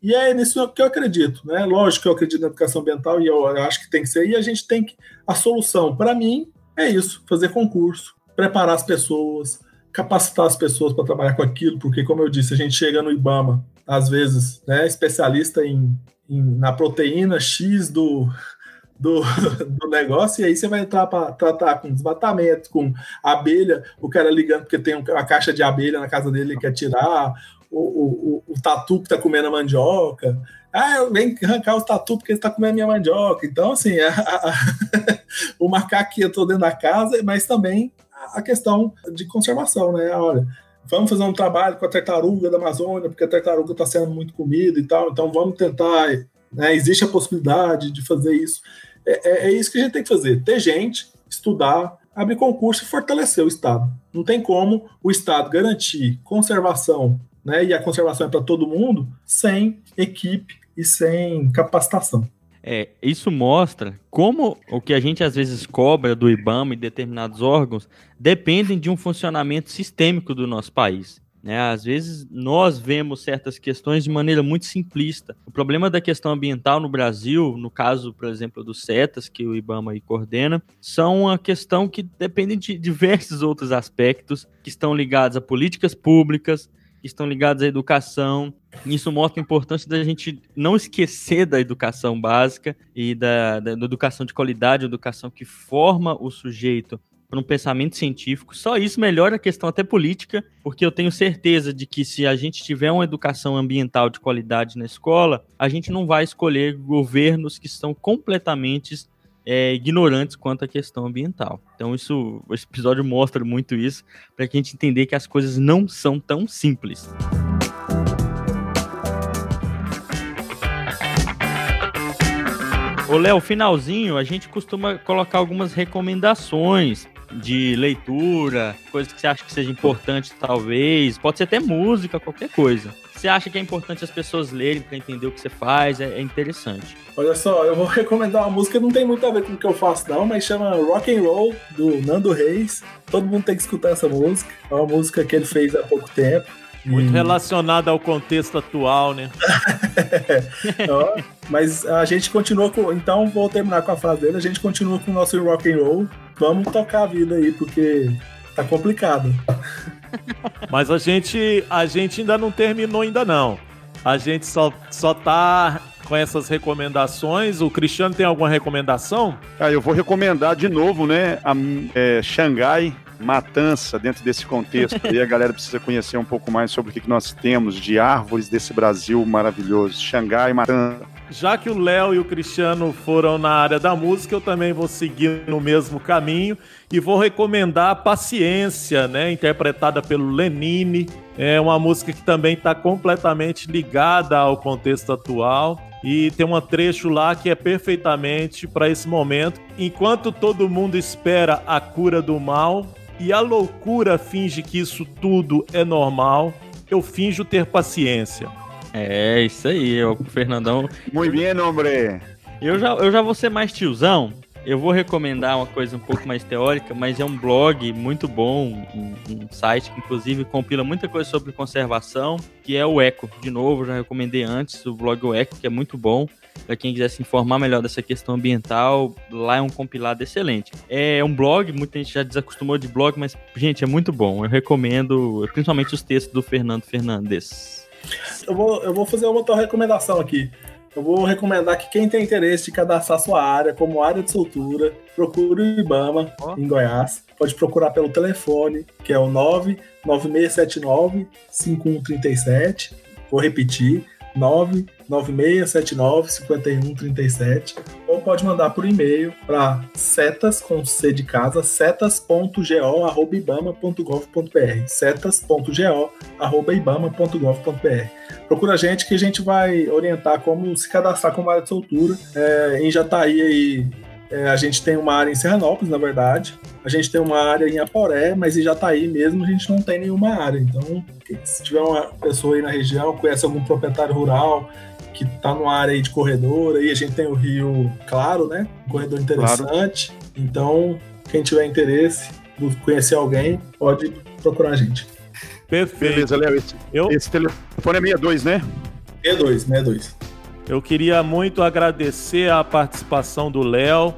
E é nisso que eu acredito, né? Lógico que eu acredito na educação ambiental e eu acho que tem que ser. E a gente tem que. A solução, para mim, é isso: fazer concurso, preparar as pessoas, capacitar as pessoas para trabalhar com aquilo, porque, como eu disse, a gente chega no IBAMA, às vezes, né, especialista em, em na proteína X do, do, do, negócio, e aí você vai entrar para tratar com desmatamento, com abelha, o cara ligando porque tem uma caixa de abelha na casa dele e quer tirar, o, o, o, o tatu que está comendo a mandioca. Ah, eu venho arrancar os tatu porque ele está comendo minha mandioca. Então, assim, a, a, o macaco que entrou dentro da casa, mas também a questão de conservação, né? Olha, vamos fazer um trabalho com a tartaruga da Amazônia, porque a tartaruga está sendo muito comida e tal, então vamos tentar, né? Existe a possibilidade de fazer isso. É, é, é isso que a gente tem que fazer: ter gente, estudar, abrir concurso e fortalecer o Estado. Não tem como o Estado garantir conservação, né? E a conservação é para todo mundo sem equipe e sem capacitação. É, isso mostra como o que a gente às vezes cobra do IBAMA e determinados órgãos dependem de um funcionamento sistêmico do nosso país. Né? Às vezes nós vemos certas questões de maneira muito simplista. O problema da questão ambiental no Brasil, no caso, por exemplo, dos CETAS, que o IBAMA coordena, são uma questão que depende de diversos outros aspectos que estão ligados a políticas públicas, que estão ligados à educação. Isso mostra a importância da gente não esquecer da educação básica e da, da, da educação de qualidade, educação que forma o sujeito para um pensamento científico. Só isso melhora a questão até política, porque eu tenho certeza de que se a gente tiver uma educação ambiental de qualidade na escola, a gente não vai escolher governos que estão completamente é, ignorantes quanto à questão ambiental. Então isso, esse episódio mostra muito isso, para a gente entender que as coisas não são tão simples. Ô Léo, finalzinho, a gente costuma colocar algumas recomendações de leitura, coisas que você acha que seja importante, talvez. Pode ser até música, qualquer coisa. Você acha que é importante as pessoas lerem para entender o que você faz? É, é, interessante. Olha só, eu vou recomendar uma música, não tem muito a ver com o que eu faço, não, mas chama Rock and Roll, do Nando Reis. Todo mundo tem que escutar essa música. É uma música que ele fez há pouco tempo. Muito relacionada ao contexto atual, né? mas a gente continua com. Então, vou terminar com a frase dele. A gente continua com o nosso rock and roll. Vamos tocar a vida aí, porque tá complicado. Mas a gente, a gente ainda não terminou ainda não. A gente só, só tá com essas recomendações. O Cristiano tem alguma recomendação? Ah, eu vou recomendar de novo, né? A, é, Xangai matança dentro desse contexto. e a galera precisa conhecer um pouco mais sobre o que nós temos de árvores desse Brasil maravilhoso. Xangai, matança. Já que o Léo e o Cristiano foram na área da música, eu também vou seguir no mesmo caminho e vou recomendar Paciência, né, interpretada pelo Lenine. É uma música que também está completamente ligada ao contexto atual e tem um trecho lá que é perfeitamente para esse momento. Enquanto todo mundo espera a cura do mal e a loucura finge que isso tudo é normal, eu finjo ter paciência. É, isso aí, o Fernandão. Muito bem, hombre. Eu já, eu já vou ser mais tiozão. Eu vou recomendar uma coisa um pouco mais teórica, mas é um blog muito bom, um, um, site que inclusive compila muita coisa sobre conservação, que é o Eco. De novo, já recomendei antes o blog O Eco, que é muito bom. Para quem quiser se informar melhor dessa questão ambiental, lá é um compilado excelente. É um blog, muita gente já desacostumou de blog, mas, gente, é muito bom. Eu recomendo, principalmente os textos do Fernando Fernandes. Eu vou, eu vou fazer uma outra recomendação aqui. Eu vou recomendar que quem tem interesse de cadastrar sua área como área de soltura, procure o IBAMA oh. em Goiás. Pode procurar pelo telefone, que é o 99679 5137. Vou repetir, 99679-5137 ou pode mandar por e-mail para setas com C de casa, setas.go.ibama.gov.br setas.go.ibama.gov.br Procura a gente que a gente vai orientar como se cadastrar como área de soltura. É, em Jataí aí é, a gente tem uma área em Serranópolis, na verdade. A gente tem uma área em Aporé, mas em Jataí mesmo a gente não tem nenhuma área. Então, se tiver uma pessoa aí na região, conhece algum proprietário rural que está numa área aí de corredor, aí a gente tem o Rio Claro, né? Um corredor interessante. Claro. Então, quem tiver interesse, conhecer alguém, pode procurar a gente. Perfeito. Beleza, Léo. Esse, Eu... esse telefone é 62, né? 62, 62. Eu queria muito agradecer a participação do Léo,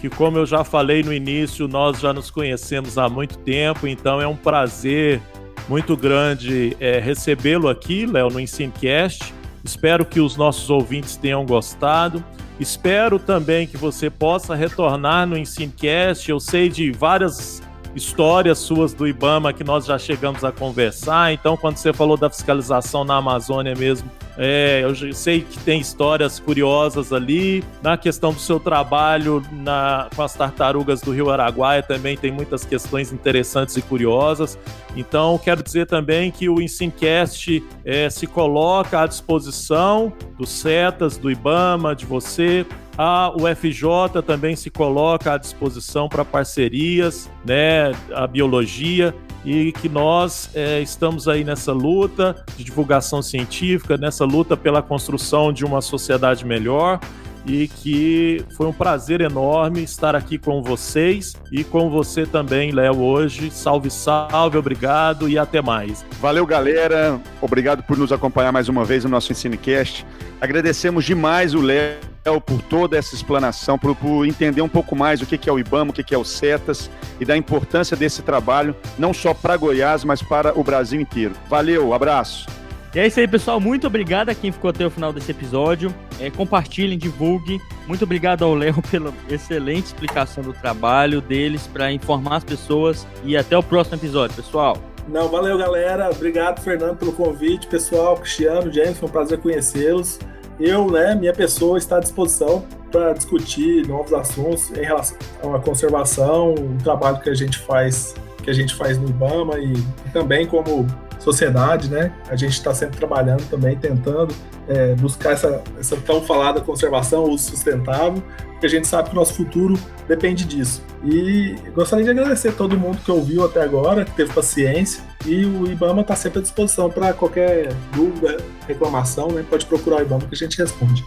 que como eu já falei no início, nós já nos conhecemos há muito tempo, então é um prazer muito grande é, recebê-lo aqui, Léo, no Ensinecast. Espero que os nossos ouvintes tenham gostado. Espero também que você possa retornar no Ensinecast. Eu sei de várias histórias suas do Ibama que nós já chegamos a conversar. Então, quando você falou da fiscalização na Amazônia mesmo, é, eu sei que tem histórias curiosas ali. Na questão do seu trabalho na, com as tartarugas do Rio Araguaia também tem muitas questões interessantes e curiosas. Então, quero dizer também que o Ensincast é, se coloca à disposição dos CETAS, do IBAMA, de você, a UFJ também se coloca à disposição para parcerias, né, a biologia e que nós é, estamos aí nessa luta de divulgação científica, nessa luta pela construção de uma sociedade melhor e que foi um prazer enorme estar aqui com vocês e com você também, Léo, hoje. Salve, salve, obrigado e até mais. Valeu, galera. Obrigado por nos acompanhar mais uma vez no nosso Ensinecast. Agradecemos demais o Léo por toda essa explanação, por, por, entender um pouco mais o que é o IBAMA, o que é o CETAS e da importância desse trabalho, não só para Goiás, mas para o Brasil inteiro. Valeu, abraço. E é isso aí, pessoal. Muito obrigado a quem ficou até o final desse episódio. É, compartilhem, divulguem. Muito obrigado ao Léo pela excelente explicação do trabalho deles para informar as pessoas. E até o próximo episódio, pessoal. Não, valeu, galera. Obrigado, Fernando, pelo convite. Pessoal, Cristiano, James, foi um prazer conhecê-los eu, né, minha pessoa está à disposição para discutir novos assuntos em relação à conservação, o trabalho que a gente faz, que a gente faz no IBAMA e, e também como sociedade, né? A gente está sempre trabalhando também, tentando é, buscar essa, essa tão falada conservação, uso sustentável, porque a gente sabe que o nosso futuro depende disso. E gostaria de agradecer a todo mundo que ouviu até agora, que teve paciência, e o IBAMA está sempre à disposição para qualquer dúvida, reclamação, né? Pode procurar o IBAMA que a gente responde.